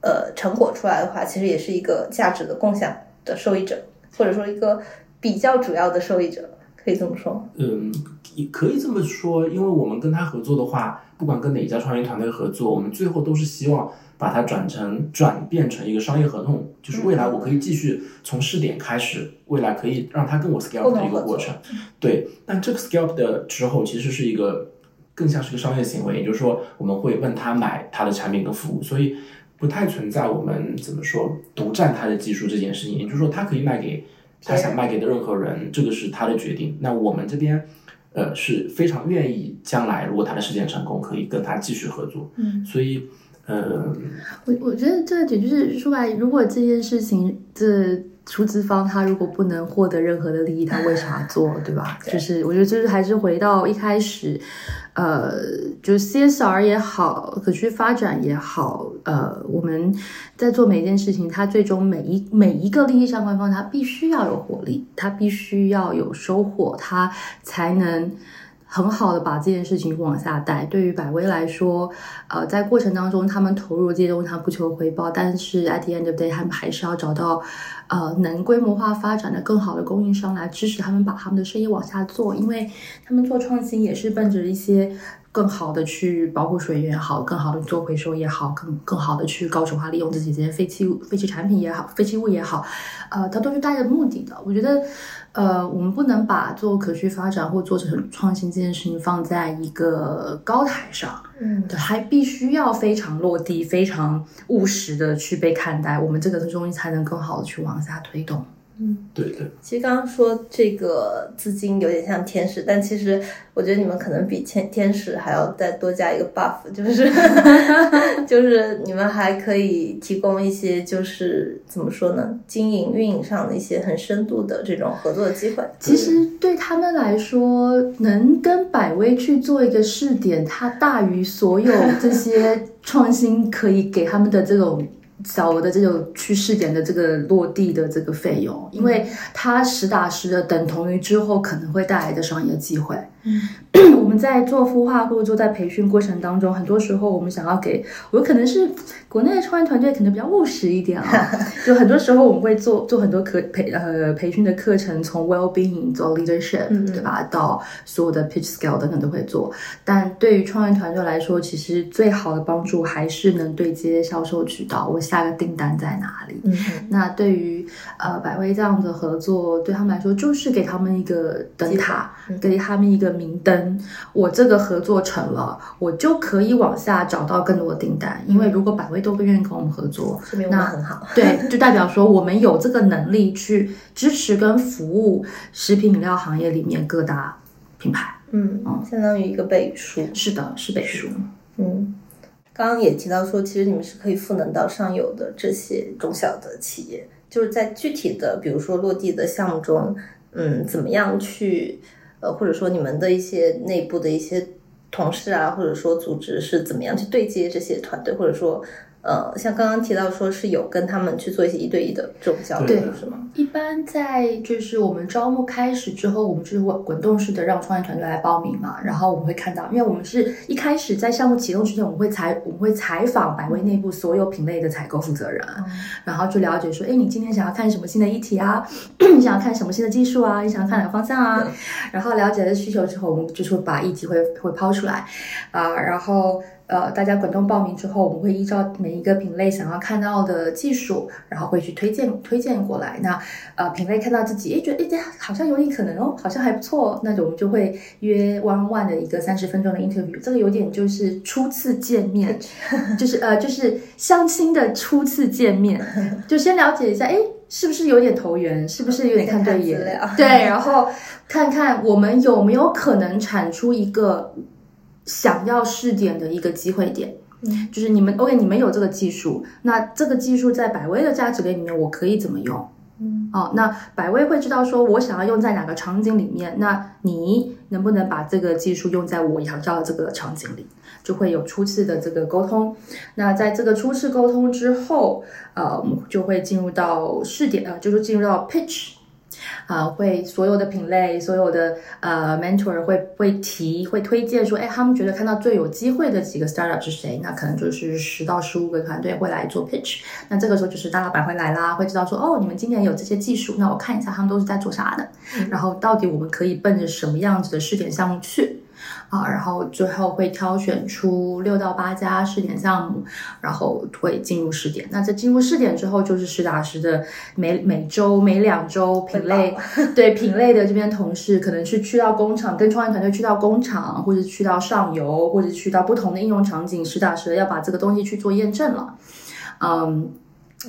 呃成果出来的话，其实也是一个价值的共享的受益者，或者说一个比较主要的受益者，可以这么说。嗯，也可以这么说，因为我们跟他合作的话，不管跟哪一家创业团队合作，我们最后都是希望把它转成转变成一个商业合同，就是未来我可以继续从试点开始，未来可以让它跟我 scale 的一个过程。对，但这个 scale 的之后其实是一个更像是个商业行为，也就是说我们会问他买他的产品跟服务，所以不太存在我们怎么说独占他的技术这件事情，也就是说他可以卖给他想卖给的任何人，这个是他的决定。那我们这边。呃，是非常愿意将来如果他的事件成功，可以跟他继续合作。嗯，所以，呃，我我觉得这个点就是说白，如果这件事情这出资方他如果不能获得任何的利益，他为啥做，对吧？就是我觉得就是还是回到一开始，呃，就 CSR 也好，可持续发展也好，呃，我们在做每一件事情，它最终每一每一个利益相关方，它必须要有活力，它必须要有收获，它才能。很好的把这件事情往下带。对于百威来说，呃，在过程当中，他们投入这些东西，他不求回报，但是 at the end of day，他们还是要找到，呃，能规模化发展的更好的供应商来支持他们把他们的生意往下做，因为他们做创新也是奔着一些更好的去保护水源也好，更好的做回收也好，更更好的去高质化利用自己这些废弃废弃产品也好，废弃物也好，呃，它都是带着目的的。我觉得。呃，我们不能把做可持续发展或做成创新这件事情放在一个高台上，嗯，还必须要非常落地、非常务实的去被看待，我们这个东西才能更好的去往下推动。嗯，对对。其实刚刚说这个资金有点像天使，但其实我觉得你们可能比天天使还要再多加一个 buff，就是 就是你们还可以提供一些就是怎么说呢，经营运营上的一些很深度的这种合作的机会。其实对他们来说，能跟百威去做一个试点，它大于所有这些创新可以给他们的这种。小额的这种去试点的这个落地的这个费用，因为它实打实的等同于之后可能会带来的商业机会。嗯，我们在做孵化或者做在培训过程当中，很多时候我们想要给，我可能是国内的创业团队可能比较务实一点啊，就很多时候我们会做做很多课培呃培训的课程，从 well being 做 leadership 对吧，到所有的 pitch scale 等等都会做。但对于创业团队来说，其实最好的帮助还是能对接销售渠道，我下个订单在哪里？嗯，那对于呃百威这样的合作，对他们来说就是给他们一个灯塔，给他们一个。明灯，我这个合作成了，我就可以往下找到更多的订单。因为如果百威都不愿意跟我们合作，那很好。对，就代表说我们有这个能力去支持跟服务食品饮料行业里面各大品牌。嗯嗯，相当于一个背书。是的，是背书。嗯，刚刚也提到说，其实你们是可以赋能到上游的这些中小的企业，就是在具体的，比如说落地的项目中，嗯，怎么样去。呃，或者说你们的一些内部的一些同事啊，或者说组织是怎么样去对接这些团队，或者说。呃，像刚刚提到说是有跟他们去做一些一对一的这种交流，是吗？一般在就是我们招募开始之后，我们就是滚滚动式的让创业团队来报名嘛。然后我们会看到，因为我们是一开始在项目启动之前，我们会采我们会采访百威内部所有品类的采购负责人，然后就了解说，哎，你今天想要看什么新的议题啊？你想要看什么新的技术啊？你想要看哪个方向啊？然后了解了需求之后，我们就是把议题会会抛出来啊，然后。呃，大家滚动报名之后，我们会依照每一个品类想要看到的技术，然后会去推荐推荐过来。那呃，品类看到自己，诶，觉得诶，这好像有点可能哦，好像还不错，那我们就会约 one one 的一个三十分钟的 interview。这个有点就是初次见面，就是呃，就是相亲的初次见面，就先了解一下，哎，是不是有点投缘，是不是有点看对眼？对，然后看看我们有没有可能产出一个。想要试点的一个机会点，嗯，就是你们 OK，你们有这个技术，那这个技术在百威的价值链里面，我可以怎么用？嗯，哦，那百威会知道说我想要用在哪个场景里面，那你能不能把这个技术用在我想要的这个场景里，就会有初次的这个沟通。那在这个初次沟通之后，呃，我们就会进入到试点，呃，就是进入到 pitch。啊，会所有的品类，所有的呃 mentor 会会提会推荐说，哎，他们觉得看到最有机会的几个 startup 是谁？那可能就是十到十五个团队会来做 pitch。那这个时候就是大老板会来啦，会知道说，哦，你们今年有这些技术，那我看一下他们都是在做啥的，然后到底我们可以奔着什么样子的试点项目去。啊，然后最后会挑选出六到八家试点项目，然后会进入试点。那在进入试点之后，就是实打实的每每周、每两周品类对品类的这边同事，可能是去到工厂，跟创业团队去到工厂，或者去到上游，或者去到不同的应用场景，实打实的要把这个东西去做验证了。嗯。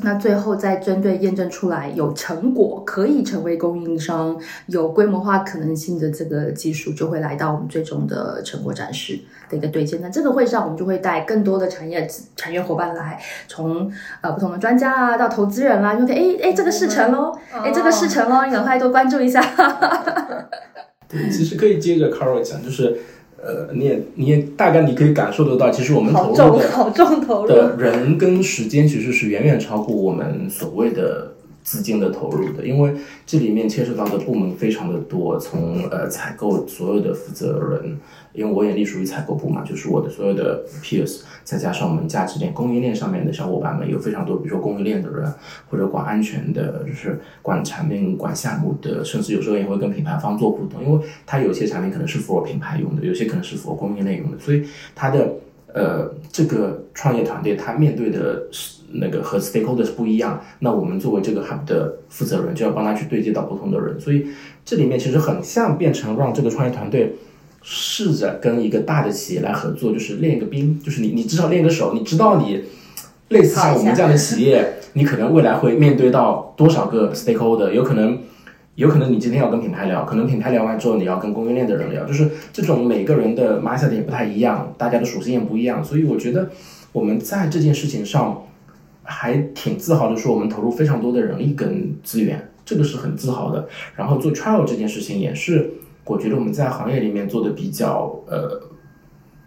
那最后再针对验证出来有成果，可以成为供应商，有规模化可能性的这个技术，就会来到我们最终的成果展示的一个对接。那这个会上，我们就会带更多的产业产业伙伴来，从呃不同的专家啊到投资人啦，就可以哎哎这个事成喽，哎这个事成喽，你赶快多关注一下。对，其实可以接着 Carol 讲，就是。呃，你也你也大概你可以感受得到，其实我们投入的好重投入的人跟时间其实是远远超过我们所谓的。资金的投入的，因为这里面牵涉到的部门非常的多，从呃采购所有的负责人，因为我也隶属于采购部嘛，就是我的所有的 peers，再加上我们价值链供应链上面的小伙伴们有非常多，比如说供应链的人或者管安全的，就是管产品、管项目的，甚至有时候也会跟品牌方做互动，因为它有些产品可能是 for 品牌用的，有些可能是 for 供应链用的，所以它的呃这个创业团队它面对的是。那个和 stakeholders 不一样，那我们作为这个 hub 的负责人，就要帮他去对接到不同的人，所以这里面其实很像变成让这个创业团队试着跟一个大的企业来合作，就是练一个兵，就是你你至少练个手，你知道你类似像我们这样的企业，你可能未来会面对到多少个 stakeholder，有可能有可能你今天要跟品牌聊，可能品牌聊完之后你要跟供应链的人聊，就是这种每个人的 mindset 也不太一样，大家的属性也不一样，所以我觉得我们在这件事情上。还挺自豪的说，我们投入非常多的人力跟资源，这个是很自豪的。然后做 trial 这件事情也是，我觉得我们在行业里面做的比较呃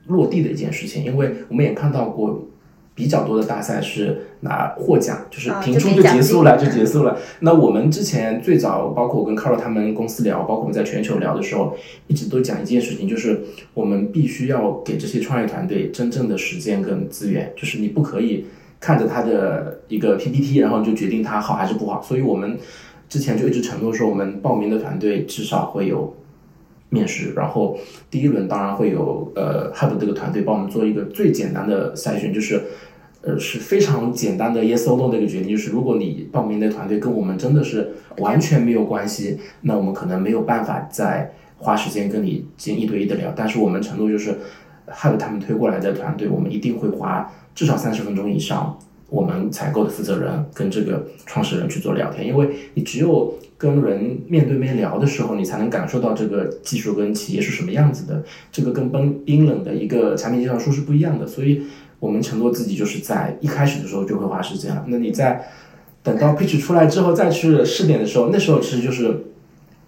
落地的一件事情，因为我们也看到过比较多的大赛是拿获奖，就是评出就结束了就结束了。那我们之前最早，包括我跟 Carl 他们公司聊，包括我们在全球聊的时候，一直都讲一件事情，就是我们必须要给这些创业团队真正的时间跟资源，就是你不可以。看着他的一个 PPT，然后就决定他好还是不好。所以我们之前就一直承诺说，我们报名的团队至少会有面试，然后第一轮当然会有呃 Hub 这个团队帮我们做一个最简单的筛选，就是呃是非常简单的 Yes or No 的一个决定，就是如果你报名的团队跟我们真的是完全没有关系，那我们可能没有办法再花时间跟你进一对一的聊。但是我们承诺就是 Hub 他们推过来的团队，我们一定会花。至少三十分钟以上，我们采购的负责人跟这个创始人去做聊天，因为你只有跟人面对面聊的时候，你才能感受到这个技术跟企业是什么样子的。这个跟冰冰冷的一个产品介绍书是不一样的，所以我们承诺自己就是在一开始的时候就会花时间了。那你在等到 pitch 出来之后再去试点的时候，那时候其实就是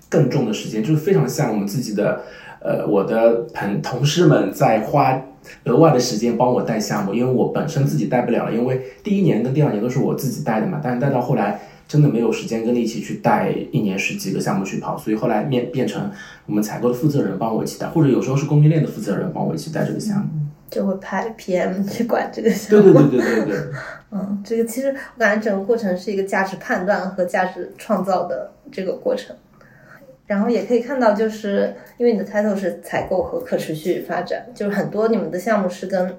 更重的时间，就是非常像我们自己的呃我的朋同事们在花。额外的时间帮我带项目，因为我本身自己带不了，因为第一年跟第二年都是我自己带的嘛。但是带到后来，真的没有时间跟力气去带一年十几个项目去跑，所以后来面变成我们采购的负责人帮我一起带，或者有时候是供应链的负责人帮我一起带这个项目，就会派 PM 去管这个项目。对对对对对对。嗯，这个其实我感觉整个过程是一个价值判断和价值创造的这个过程。然后也可以看到，就是因为你的 title 是采购和可持续发展，就是很多你们的项目是跟，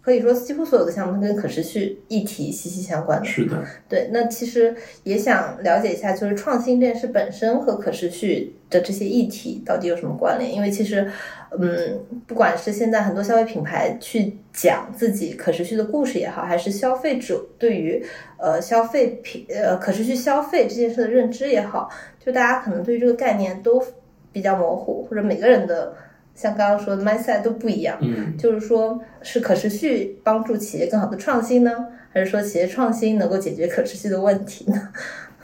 可以说几乎所有的项目都跟可持续议题息息相关的。是的，对。那其实也想了解一下，就是创新这件事本身和可持续的这些议题到底有什么关联？因为其实。嗯，不管是现在很多消费品牌去讲自己可持续的故事也好，还是消费者对于呃消费品呃可持续消费这件事的认知也好，就大家可能对于这个概念都比较模糊，或者每个人的像刚刚说的 mindset 都不一样。嗯，就是说是可持续帮助企业更好的创新呢，还是说企业创新能够解决可持续的问题呢？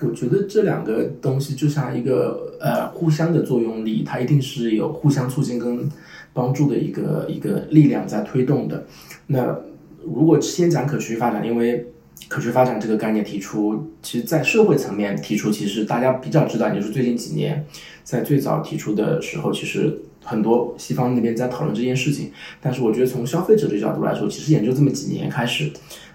我觉得这两个东西就像一个呃互相的作用力，它一定是有互相促进跟帮助的一个一个力量在推动的。那如果先讲可持续发展，因为可持续发展这个概念提出，其实在社会层面提出，其实大家比较知道，也就是最近几年在最早提出的时候，其实很多西方那边在讨论这件事情。但是我觉得从消费者的角度来说，其实也就这么几年开始。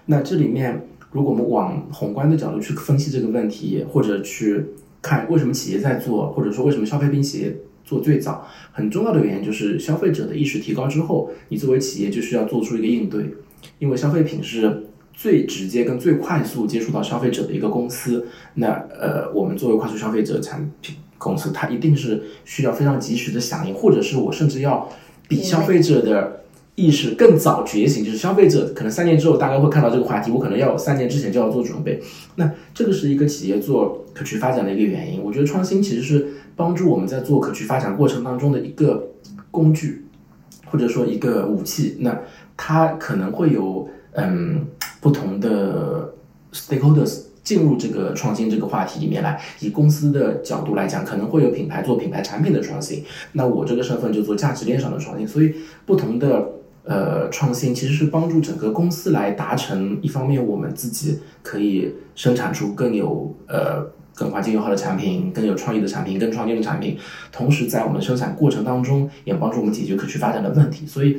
那这里面，如果我们往宏观的角度去分析这个问题，或者去看为什么企业在做，或者说为什么消费品企业做最早，很重要的原因就是消费者的意识提高之后，你作为企业就需要做出一个应对，因为消费品是最直接跟最快速接触到消费者的一个公司。那呃，我们作为快速消费者产品公司，它一定是需要非常及时的响应，或者是我甚至要比消费者的。意识更早觉醒，就是消费者可能三年之后大概会看到这个话题，我可能要三年之前就要做准备。那这个是一个企业做可持续发展的一个原因。我觉得创新其实是帮助我们在做可持续发展过程当中的一个工具，或者说一个武器。那它可能会有嗯不同的 stakeholders 进入这个创新这个话题里面来。以公司的角度来讲，可能会有品牌做品牌产品的创新。那我这个身份就做价值链上的创新。所以不同的。呃，创新其实是帮助整个公司来达成一方面，我们自己可以生产出更有呃更环境友好的产品，更有创意的产品，更创新的产品。同时，在我们生产过程当中，也帮助我们解决可持续发展的问题。所以，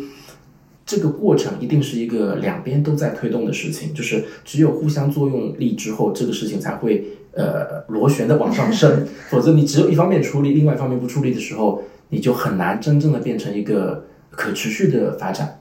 这个过程一定是一个两边都在推动的事情。就是只有互相作用力之后，这个事情才会呃螺旋的往上升。否则，你只有一方面出力，另外一方面不出力的时候，你就很难真正的变成一个可持续的发展。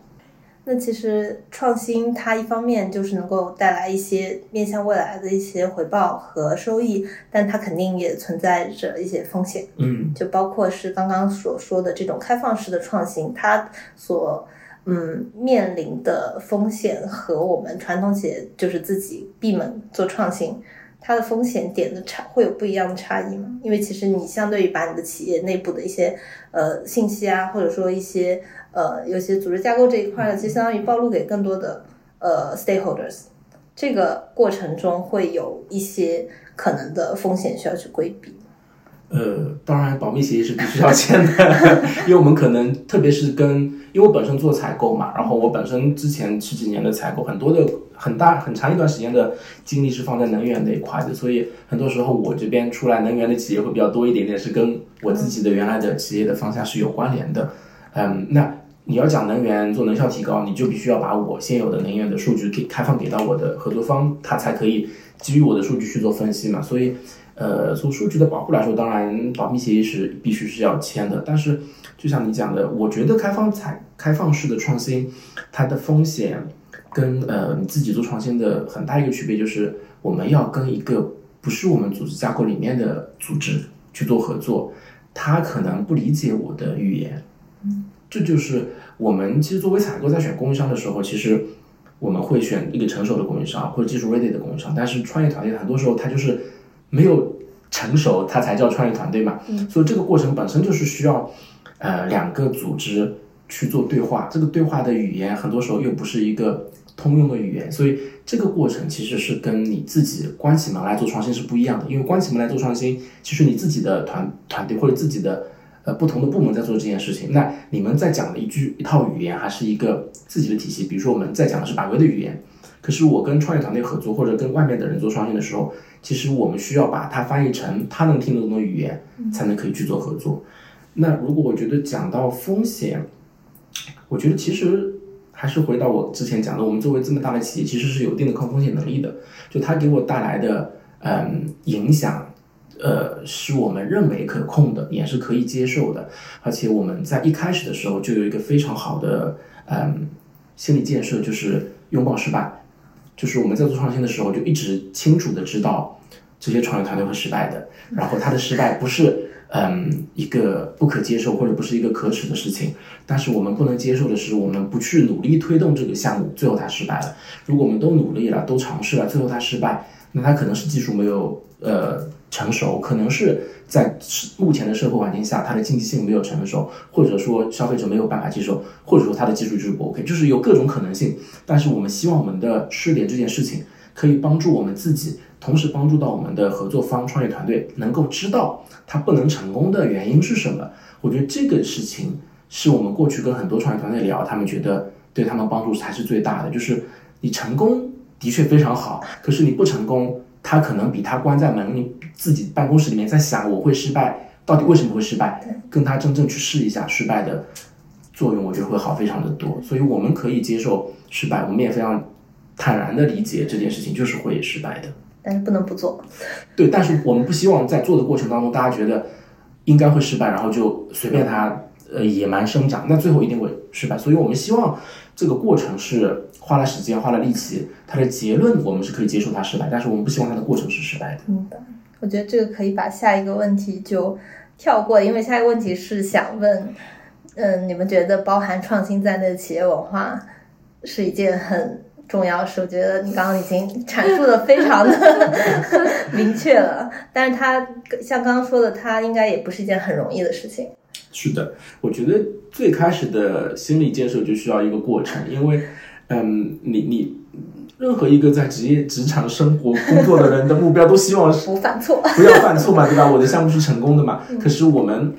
那其实创新它一方面就是能够带来一些面向未来的一些回报和收益，但它肯定也存在着一些风险。嗯，就包括是刚刚所说的这种开放式的创新，它所嗯面临的风险和我们传统企业就是自己闭门做创新。它的风险点的差会有不一样的差异吗？因为其实你相对于把你的企业内部的一些呃信息啊，或者说一些呃有些组织架构这一块呢，其实相当于暴露给更多的呃 stakeholders，这个过程中会有一些可能的风险需要去规避。呃，当然保密协议是必须要签的，因为我们可能特别是跟，因为我本身做采购嘛，然后我本身之前十几年的采购很多的。很大很长一段时间的精力是放在能源那一块的，所以很多时候我这边出来能源的企业会比较多一点点，是跟我自己的原来的企业的方向是有关联的。嗯，那你要讲能源做能效提高，你就必须要把我现有的能源的数据给开放给到我的合作方，他才可以基于我的数据去做分析嘛。所以，呃，从数据的保护来说，当然保密协议是必须是要签的。但是，就像你讲的，我觉得开放采开放式的创新，它的风险。跟呃你自己做创新的很大一个区别就是，我们要跟一个不是我们组织架构里面的组织去做合作，他可能不理解我的语言，嗯，这就是我们其实作为采购在选供应商的时候，其实我们会选一个成熟的供应商或者技术 ready 的供应商，但是创业团队很多时候他就是没有成熟，它才叫创业团队嘛，嗯，所以这个过程本身就是需要呃两个组织去做对话，这个对话的语言很多时候又不是一个。通用的语言，所以这个过程其实是跟你自己关起门来做创新是不一样的。因为关起门来做创新，其实你自己的团团队或者自己的呃不同的部门在做这件事情。那你们在讲的一句一套语言，还是一个自己的体系。比如说我们在讲的是百威的语言，可是我跟创业团队合作或者跟外面的人做创新的时候，其实我们需要把它翻译成他能听得懂的语言，才能可以去做合作。那如果我觉得讲到风险，我觉得其实。还是回到我之前讲的，我们作为这么大的企业，其实是有一定的抗风险能力的。就它给我带来的嗯影响，呃，是我们认为可控的，也是可以接受的。而且我们在一开始的时候就有一个非常好的嗯心理建设，就是拥抱失败。就是我们在做创新的时候，就一直清楚的知道这些创业团队会失败的，然后他的失败不是。嗯，一个不可接受或者不是一个可耻的事情，但是我们不能接受的是，我们不去努力推动这个项目，最后它失败了。如果我们都努力了，都尝试了，最后它失败，那它可能是技术没有呃成熟，可能是在目前的社会环境下，它的经济性没有成熟，或者说消费者没有办法接受，或者说它的技术就是不 OK，就是有各种可能性。但是我们希望我们的试点这件事情可以帮助我们自己同时帮助到我们的合作方、创业团队能够知道他不能成功的原因是什么。我觉得这个事情是我们过去跟很多创业团队聊，他们觉得对他们帮助才是最大的。就是你成功的确非常好，可是你不成功，他可能比他关在门里自己办公室里面在想我会失败，到底为什么会失败，跟他真正去试一下失败的作用，我觉得会好非常的多。所以我们可以接受失败，我们也非常坦然的理解这件事情就是会失败的。但是不能不做。对，但是我们不希望在做的过程当中，大家觉得应该会失败，然后就随便它呃野蛮生长，那最后一定会失败。所以我们希望这个过程是花了时间、花了力气，它的结论我们是可以接受它失败，但是我们不希望它的过程是失败的。明白。我觉得这个可以把下一个问题就跳过，因为下一个问题是想问，嗯，你们觉得包含创新在内的企业文化是一件很重要的事？我觉得你刚刚已经阐述的非常的 明确了，但是它像刚刚说的，它应该也不是一件很容易的事情。是的，我觉得最开始的心理建设就需要一个过程，因为，嗯，你你任何一个在职业职场生活工作的人的目标都希望是不犯错，不要犯错嘛，对吧？我的项目是成功的嘛。可是我们，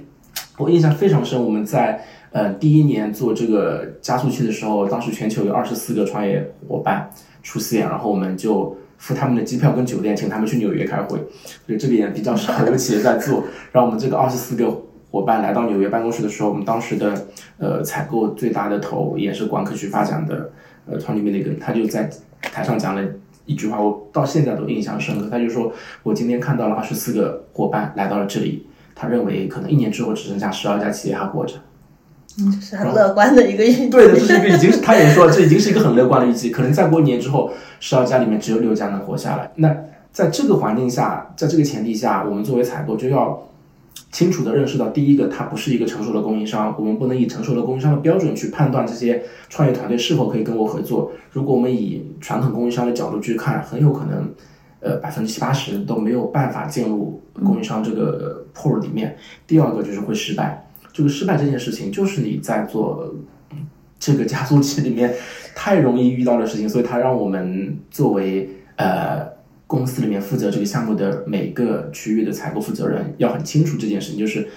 我印象非常深，我们在呃第一年做这个加速器的时候，当时全球有二十四个创业伙伴出现，然后我们就付他们的机票跟酒店，请他们去纽约开会。所以这个也比较少有 企业在做。然后我们这个二十四个伙伴来到纽约办公室的时候，我们当时的呃采购最大的头也是管科区发展的呃创立 Milligan，他就在台上讲了一句话，我到现在都印象深刻。他就说我今天看到了二十四个伙伴来到了这里，他认为可能一年之后只剩下十二家企业还活着。嗯这是很乐观的一个预计。对的，这是一个已经 是他也说了，这已经是一个很乐观的预期。可能再过一年之后，十二家里面只有六家能活下来。那在这个环境下，在这个前提下，我们作为采购就要清楚的认识到，第一个，它不是一个成熟的供应商，我们不能以成熟的供应商的标准去判断这些创业团队是否可以跟我合作。如果我们以传统供应商的角度去看，很有可能，呃，百分之七八十都没有办法进入供应商这个 pool 里面。第二个就是会失败。这个失败这件事情，就是你在做这个加速器里面太容易遇到的事情，所以它让我们作为呃公司里面负责这个项目的每个区域的采购负责人，要很清楚这件事情，就是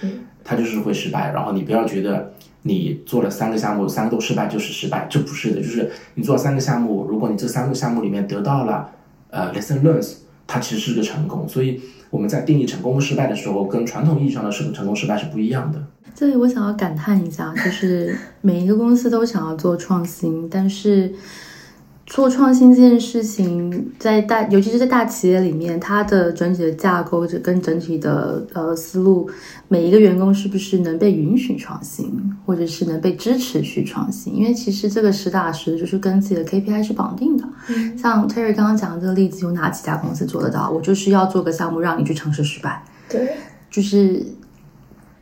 他就是会失败，然后你不要觉得你做了三个项目，三个都失败就是失败，这不是的，就是你做了三个项目，如果你这三个项目里面得到了呃 lesson learns，它其实是个成功，所以我们在定义成功和失败的时候，跟传统意义上的成成功失败是不一样的。这里我想要感叹一下，就是每一个公司都想要做创新，但是做创新这件事情，在大尤其是在大企业里面，它的整体的架构跟整体的呃思路，每一个员工是不是能被允许创新，或者是能被支持去创新？因为其实这个实打实就是跟自己的 KPI 是绑定的。像 Terry 刚刚讲的这个例子，有哪几家公司做得到？我就是要做个项目让你去尝试失败，对，就是。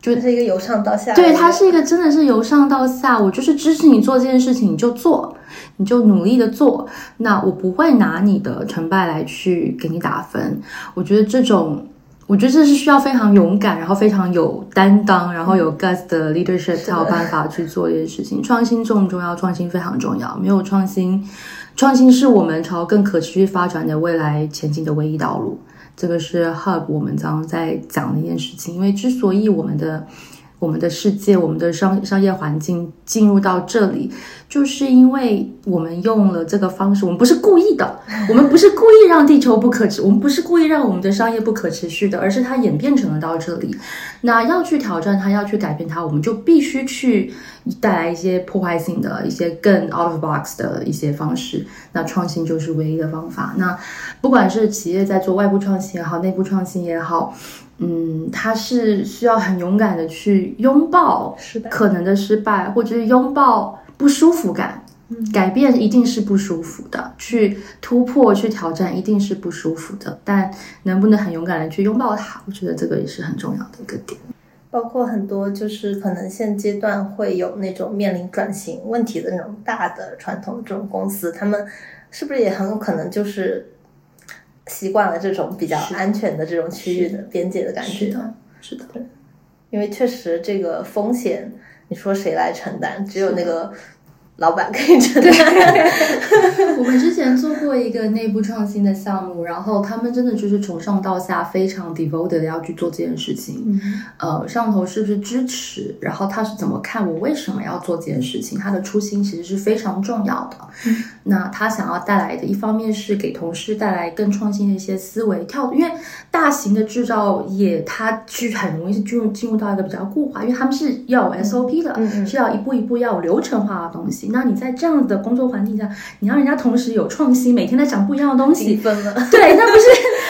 这是一个由上到下。对，它是一个真的是由上到下，我就是支持你做这件事情，你就做，你就努力的做。那我不会拿你的成败来去给你打分。我觉得这种，我觉得这是需要非常勇敢，然后非常有担当，然后有 guts 的 leadership 才有办法去做这件事情。创新重不重要？创新非常重要。没有创新，创新是我们朝更可持续发展的未来前进的唯一道路。这个是 Hub 我们刚刚在讲的一件事情，因为之所以我们的我们的世界、我们的商商业环境进入到这里，就是因为我们用了这个方式，我们不是故意的，我们不是故意让地球不可持，我们不是故意让我们的商业不可持续的，而是它演变成了到这里。那要去挑战它，要去改变它，我们就必须去带来一些破坏性的一些更 out of box 的一些方式。那创新就是唯一的方法。那不管是企业在做外部创新也好，内部创新也好，嗯，他是需要很勇敢的去拥抱失败可能的失败，或者是拥抱不舒服感。改变一定是不舒服的，去突破、去挑战一定是不舒服的，但能不能很勇敢的去拥抱它，我觉得这个也是很重要的一个点。包括很多就是可能现阶段会有那种面临转型问题的那种大的传统这种公司，他们是不是也很有可能就是习惯了这种比较安全的这种区域的边界的感觉？是的，是的，因为确实这个风险，你说谁来承担？只有那个老板可以承担。我们之前做过一个内部创新的项目，然后他们真的就是从上到下非常 devoted 的要去做这件事情。呃，上头是不是支持？然后他是怎么看我为什么要做这件事情？他的初心其实是非常重要的。那他想要带来的一方面是给同事带来更创新的一些思维跳，因为大型的制造业它去很容易是进入进入到一个比较固化，因为他们是要有 SOP 的，是要一步一步要有流程化的东西。那你在这样子的工作环境下，你让人家同时有创新，每天在想不一样的东西，分了，对，那不是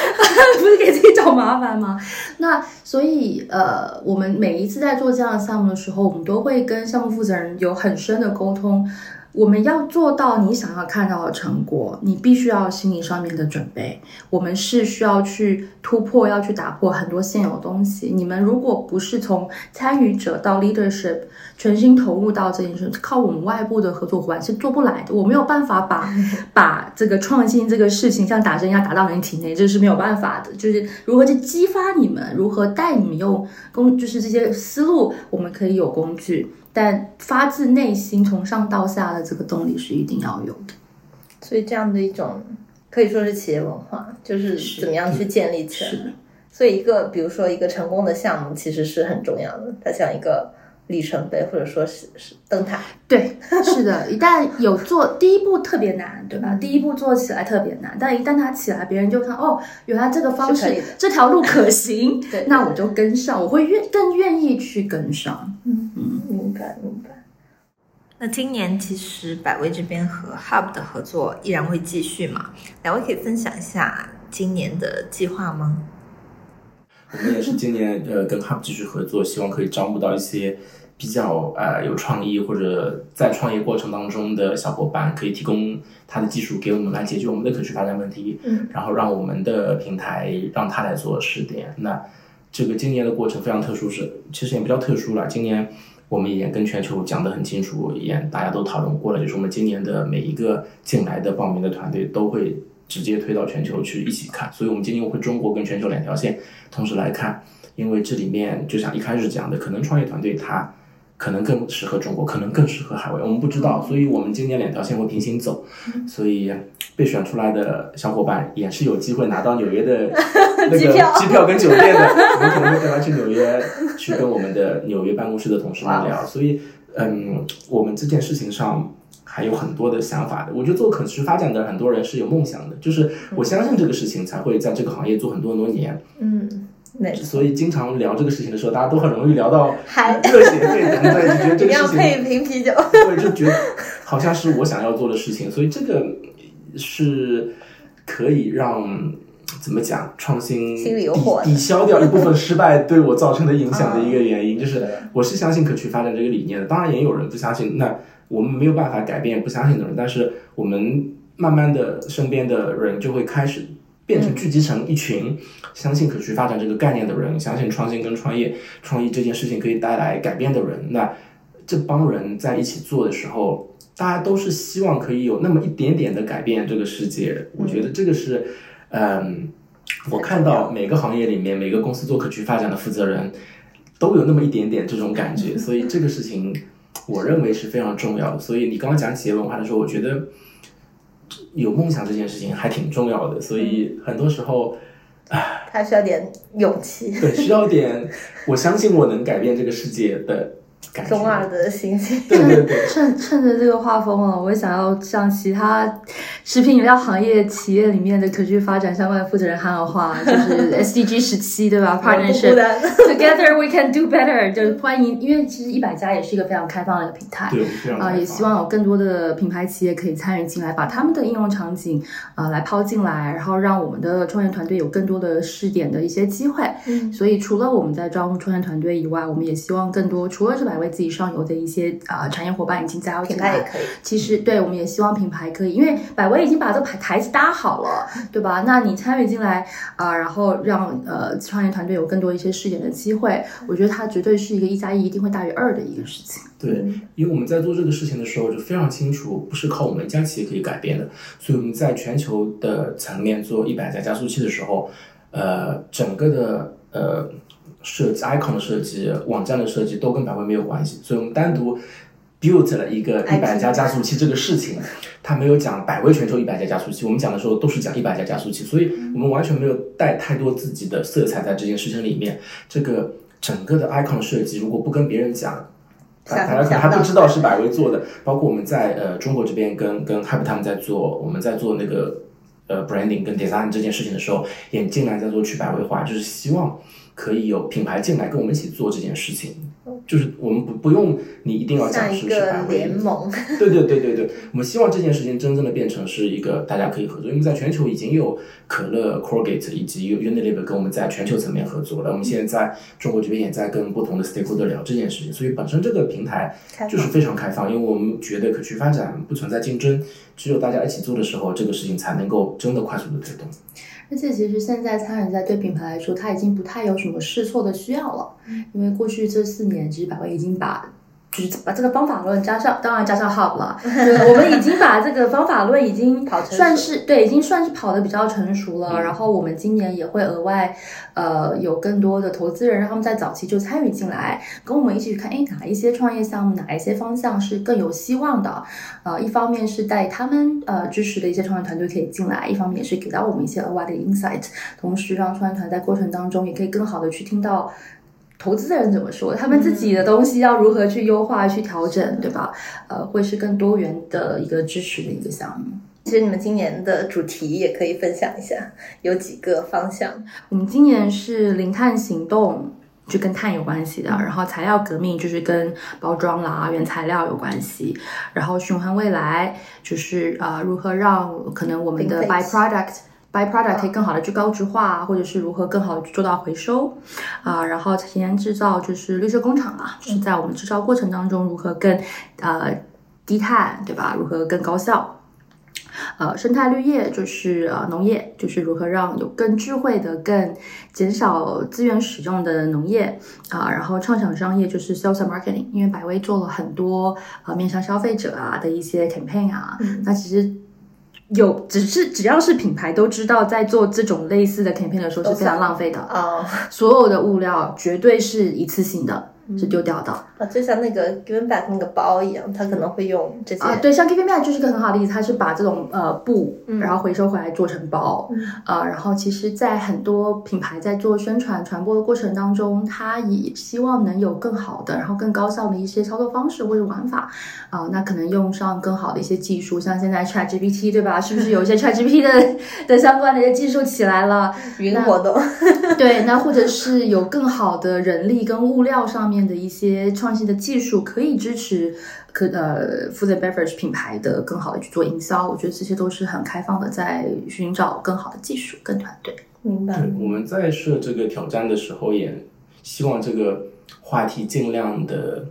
不是给自己找麻烦吗？那所以呃，我们每一次在做这样的项目的时候，我们都会跟项目负责人有很深的沟通。我们要做到你想要看到的成果，你必须要心理上面的准备。我们是需要去突破，要去打破很多现有的东西。你们如果不是从参与者到 leadership 全心投入到这件事，靠我们外部的合作伙伴是做不来的。我没有办法把 把这个创新这个事情像打针一样打到人体内，这是没有办法的。就是如何去激发你们，如何带你们用工，就是这些思路，我们可以有工具。但发自内心从上到下的这个动力是一定要有的，所以这样的一种可以说是企业文化，就是怎么样去建立起来。所以一个比如说一个成功的项目其实是很重要的，它像一个。里程碑，或者说是是灯塔，对，是的。一旦有做第一步特别难，对吧？第一步做起来特别难，但一旦它起来，别人就看哦，原来这个方式这条路可行，对，那我就跟上，我会愿更愿意去跟上。嗯嗯，明白明白。那今年其实百威这边和 Hub 的合作依然会继续嘛？两位可以分享一下今年的计划吗？我们也是今年呃跟 Hub 继续合作，希望可以招募到一些比较呃有创意或者在创业过程当中的小伙伴，可以提供他的技术给我们来解决我们的可持续发展问题，嗯，然后让我们的平台让他来做试点。那这个今年的过程非常特殊，是其实也比较特殊了。今年我们也跟全球讲得很清楚，也大家都讨论过了，就是我们今年的每一个进来的报名的团队都会。直接推到全球去一起看，所以我们今年会中国跟全球两条线同时来看，因为这里面就像一开始讲的，可能创业团队它可能更适合中国，可能更适合海外，我们不知道，所以我们今年两条线会平行走，所以被选出来的小伙伴也是有机会拿到纽约的 那个机票。跟酒店的，我们可能会带他去纽约去跟我们的纽约办公室的同事们聊，所以嗯，我们这件事情上。还有很多的想法的，我觉得做可持续发展的很多人是有梦想的，就是我相信这个事情才会在这个行业做很多很多年。嗯，所以经常聊这个事情的时候，大家都很容易聊到热血沸腾，对，就觉得这个事情 配一瓶啤酒，对，就觉得好像是我想要做的事情，所以这个是可以让怎么讲创新抵抵消掉一部分失败对我造成的影响的一个原因，就是我是相信可持续发展这个理念的，当然也有人不相信。那。我们没有办法改变不相信的人，但是我们慢慢的身边的人就会开始变成聚集成一群相信可持续发展这个概念的人，相信创新跟创业、创意这件事情可以带来改变的人。那这帮人在一起做的时候，大家都是希望可以有那么一点点的改变这个世界。我觉得这个是，嗯，我看到每个行业里面每个公司做可持续发展的负责人都有那么一点点这种感觉，所以这个事情。我认为是非常重要的，所以你刚刚讲企业文化的时候，我觉得有梦想这件事情还挺重要的。所以很多时候，唉，他需要点勇气，对，需要点，我相信我能改变这个世界的。中二的心情，趁趁趁着这个画风啊，我也想要向其他食品饮料行业企业里面的可持续发展相关的负责人喊喊话，就是 SDG 十七，对吧？Partnership，Together we can do better，就是欢迎，因为其实一百家也是一个非常开放的一个平台，啊，也希望有更多的品牌企业可以参与进来，把他们的应用场景啊来抛进来，然后让我们的创业团队有更多的试点的一些机会。嗯，所以除了我们在招募创业团队以外，我们也希望更多除了这百。为自己上游的一些啊产业伙伴已经加入进来，其实对我们也希望品牌可以，因为百威已经把这个台台子搭好了，对吧？那你参与进来啊，然后让呃创业团队有更多一些试点的机会，我觉得它绝对是一个一加一一定会大于二的一个事情。对，因为我们在做这个事情的时候就非常清楚，不是靠我们一家企业可以改变的，所以我们在全球的层面做一百家加速器的时候，呃，整个的呃。设计 icon 的设计、网站的设计都跟百威没有关系，所以我们单独 build 了一个一百家加速器这个事情，他没有讲百威全球一百家加速器，我们讲的时候都是讲一百家加速器，所以我们完全没有带太多自己的色彩在这件事情里面。这个整个的 icon 设计，如果不跟别人讲。大大家可能还不知道是百威做的，包括我们在呃中国这边跟跟 Hype 他们在做，我们在做那个呃 branding 跟 design 这件事情的时候，也尽量在做去百威化，就是希望可以有品牌进来跟我们一起做这件事情。就是我们不不用你一定要讲是是百威。联盟，对对对对对，我们希望这件事情真正的变成是一个大家可以合作，因为在全球已经有可乐、Colgate 以及 Unilever 跟我们在全球层面合作了，我们现在在中国这边也在跟不同的 stakeholder 聊这件事情，所以本身这个平台就是非常开放，因为我们觉得可持续发展不存在竞争，只有大家一起做的时候，这个事情才能够真的快速的推动。而且其实现在餐饮在对品牌来说，它已经不太有什么试错的需要了，因为过去这四年，其实百威已经把。就是把这个方法论加上，当然加上 Hub 了。我们已经把这个方法论已经算是对，已经算是跑的比较成熟了。然后我们今年也会额外呃有更多的投资人，让他们在早期就参与进来，跟我们一起去看，哎，哪一些创业项目，哪一些方向是更有希望的？呃，一方面是带他们呃支持的一些创业团队可以进来，一方面也是给到我们一些额外的 insight，同时让创业团在过程当中也可以更好的去听到。投资的人怎么说？他们自己的东西要如何去优化、去调整，对吧？呃，会是更多元的一个支持的一个项目。其实你们今年的主题也可以分享一下，有几个方向。我们今年是零碳行动，就跟碳有关系的；然后材料革命就是跟包装啦、原材料有关系；然后循环未来就是啊，如何让可能我们的 by product。Byproduct 可以更好的去高值化，或者是如何更好的去做到回收啊，然后前沿制造就是绿色工厂啊，是在我们制造过程当中如何更呃低碳，对吧？如何更高效？呃，生态绿业就是呃农业，就是如何让有更智慧的、更减少资源使用的农业啊。然后畅想商业就是 sales marketing，因为百威做了很多呃面向消费者啊的一些 campaign 啊，那其实。有，只是只要是品牌都知道，在做这种类似的 campaign 的时候是非常浪费的啊！所有的物料绝对是一次性的。是丢掉的啊，就像那个 Given Back 那个包一样，它可能会用这些啊。对，像 Given Back 就是一个很好的例子，它是把这种呃布，然后回收回来做成包啊。然后其实，在很多品牌在做宣传传播的过程当中，它也希望能有更好的，然后更高效的一些操作方式或者玩法啊。那可能用上更好的一些技术，像现在 Chat GPT 对吧？是不是有一些 Chat GPT 的 的相关的一些技术起来了？云活动 对，那或者是有更好的人力跟物料上面。的一些创新的技术可以支持可呃 food and beverage 品牌的更好的去做营销，我觉得这些都是很开放的，在寻找更好的技术跟团队。明白。对，我们在设这个挑战的时候，也希望这个话题尽量的。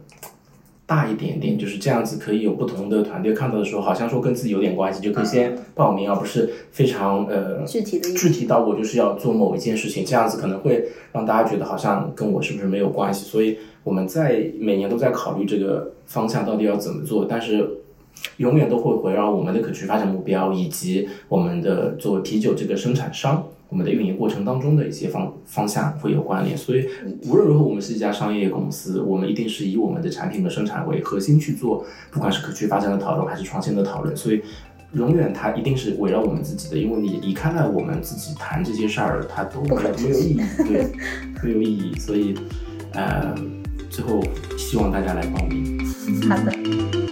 大一点点，就是这样子，可以有不同的团队看到的时候，好像说跟自己有点关系，就可以先报名，而不是非常呃具体的具体到我就是要做某一件事情，这样子可能会让大家觉得好像跟我是不是没有关系。所以我们在每年都在考虑这个方向到底要怎么做，但是永远都会围绕我们的可持续发展目标以及我们的做啤酒这个生产商。我们的运营过程当中的一些方方向会有关联，所以无论如何，我们是一家商业公司，我们一定是以我们的产品的生产为核心去做，不管是可持续发展的讨论还是创新的讨论，所以永远它一定是围绕我们自己的，因为你离开了我们自己谈这些事儿，它都没有没有意义，对，没有意义，所以呃，最后希望大家来报名。好的。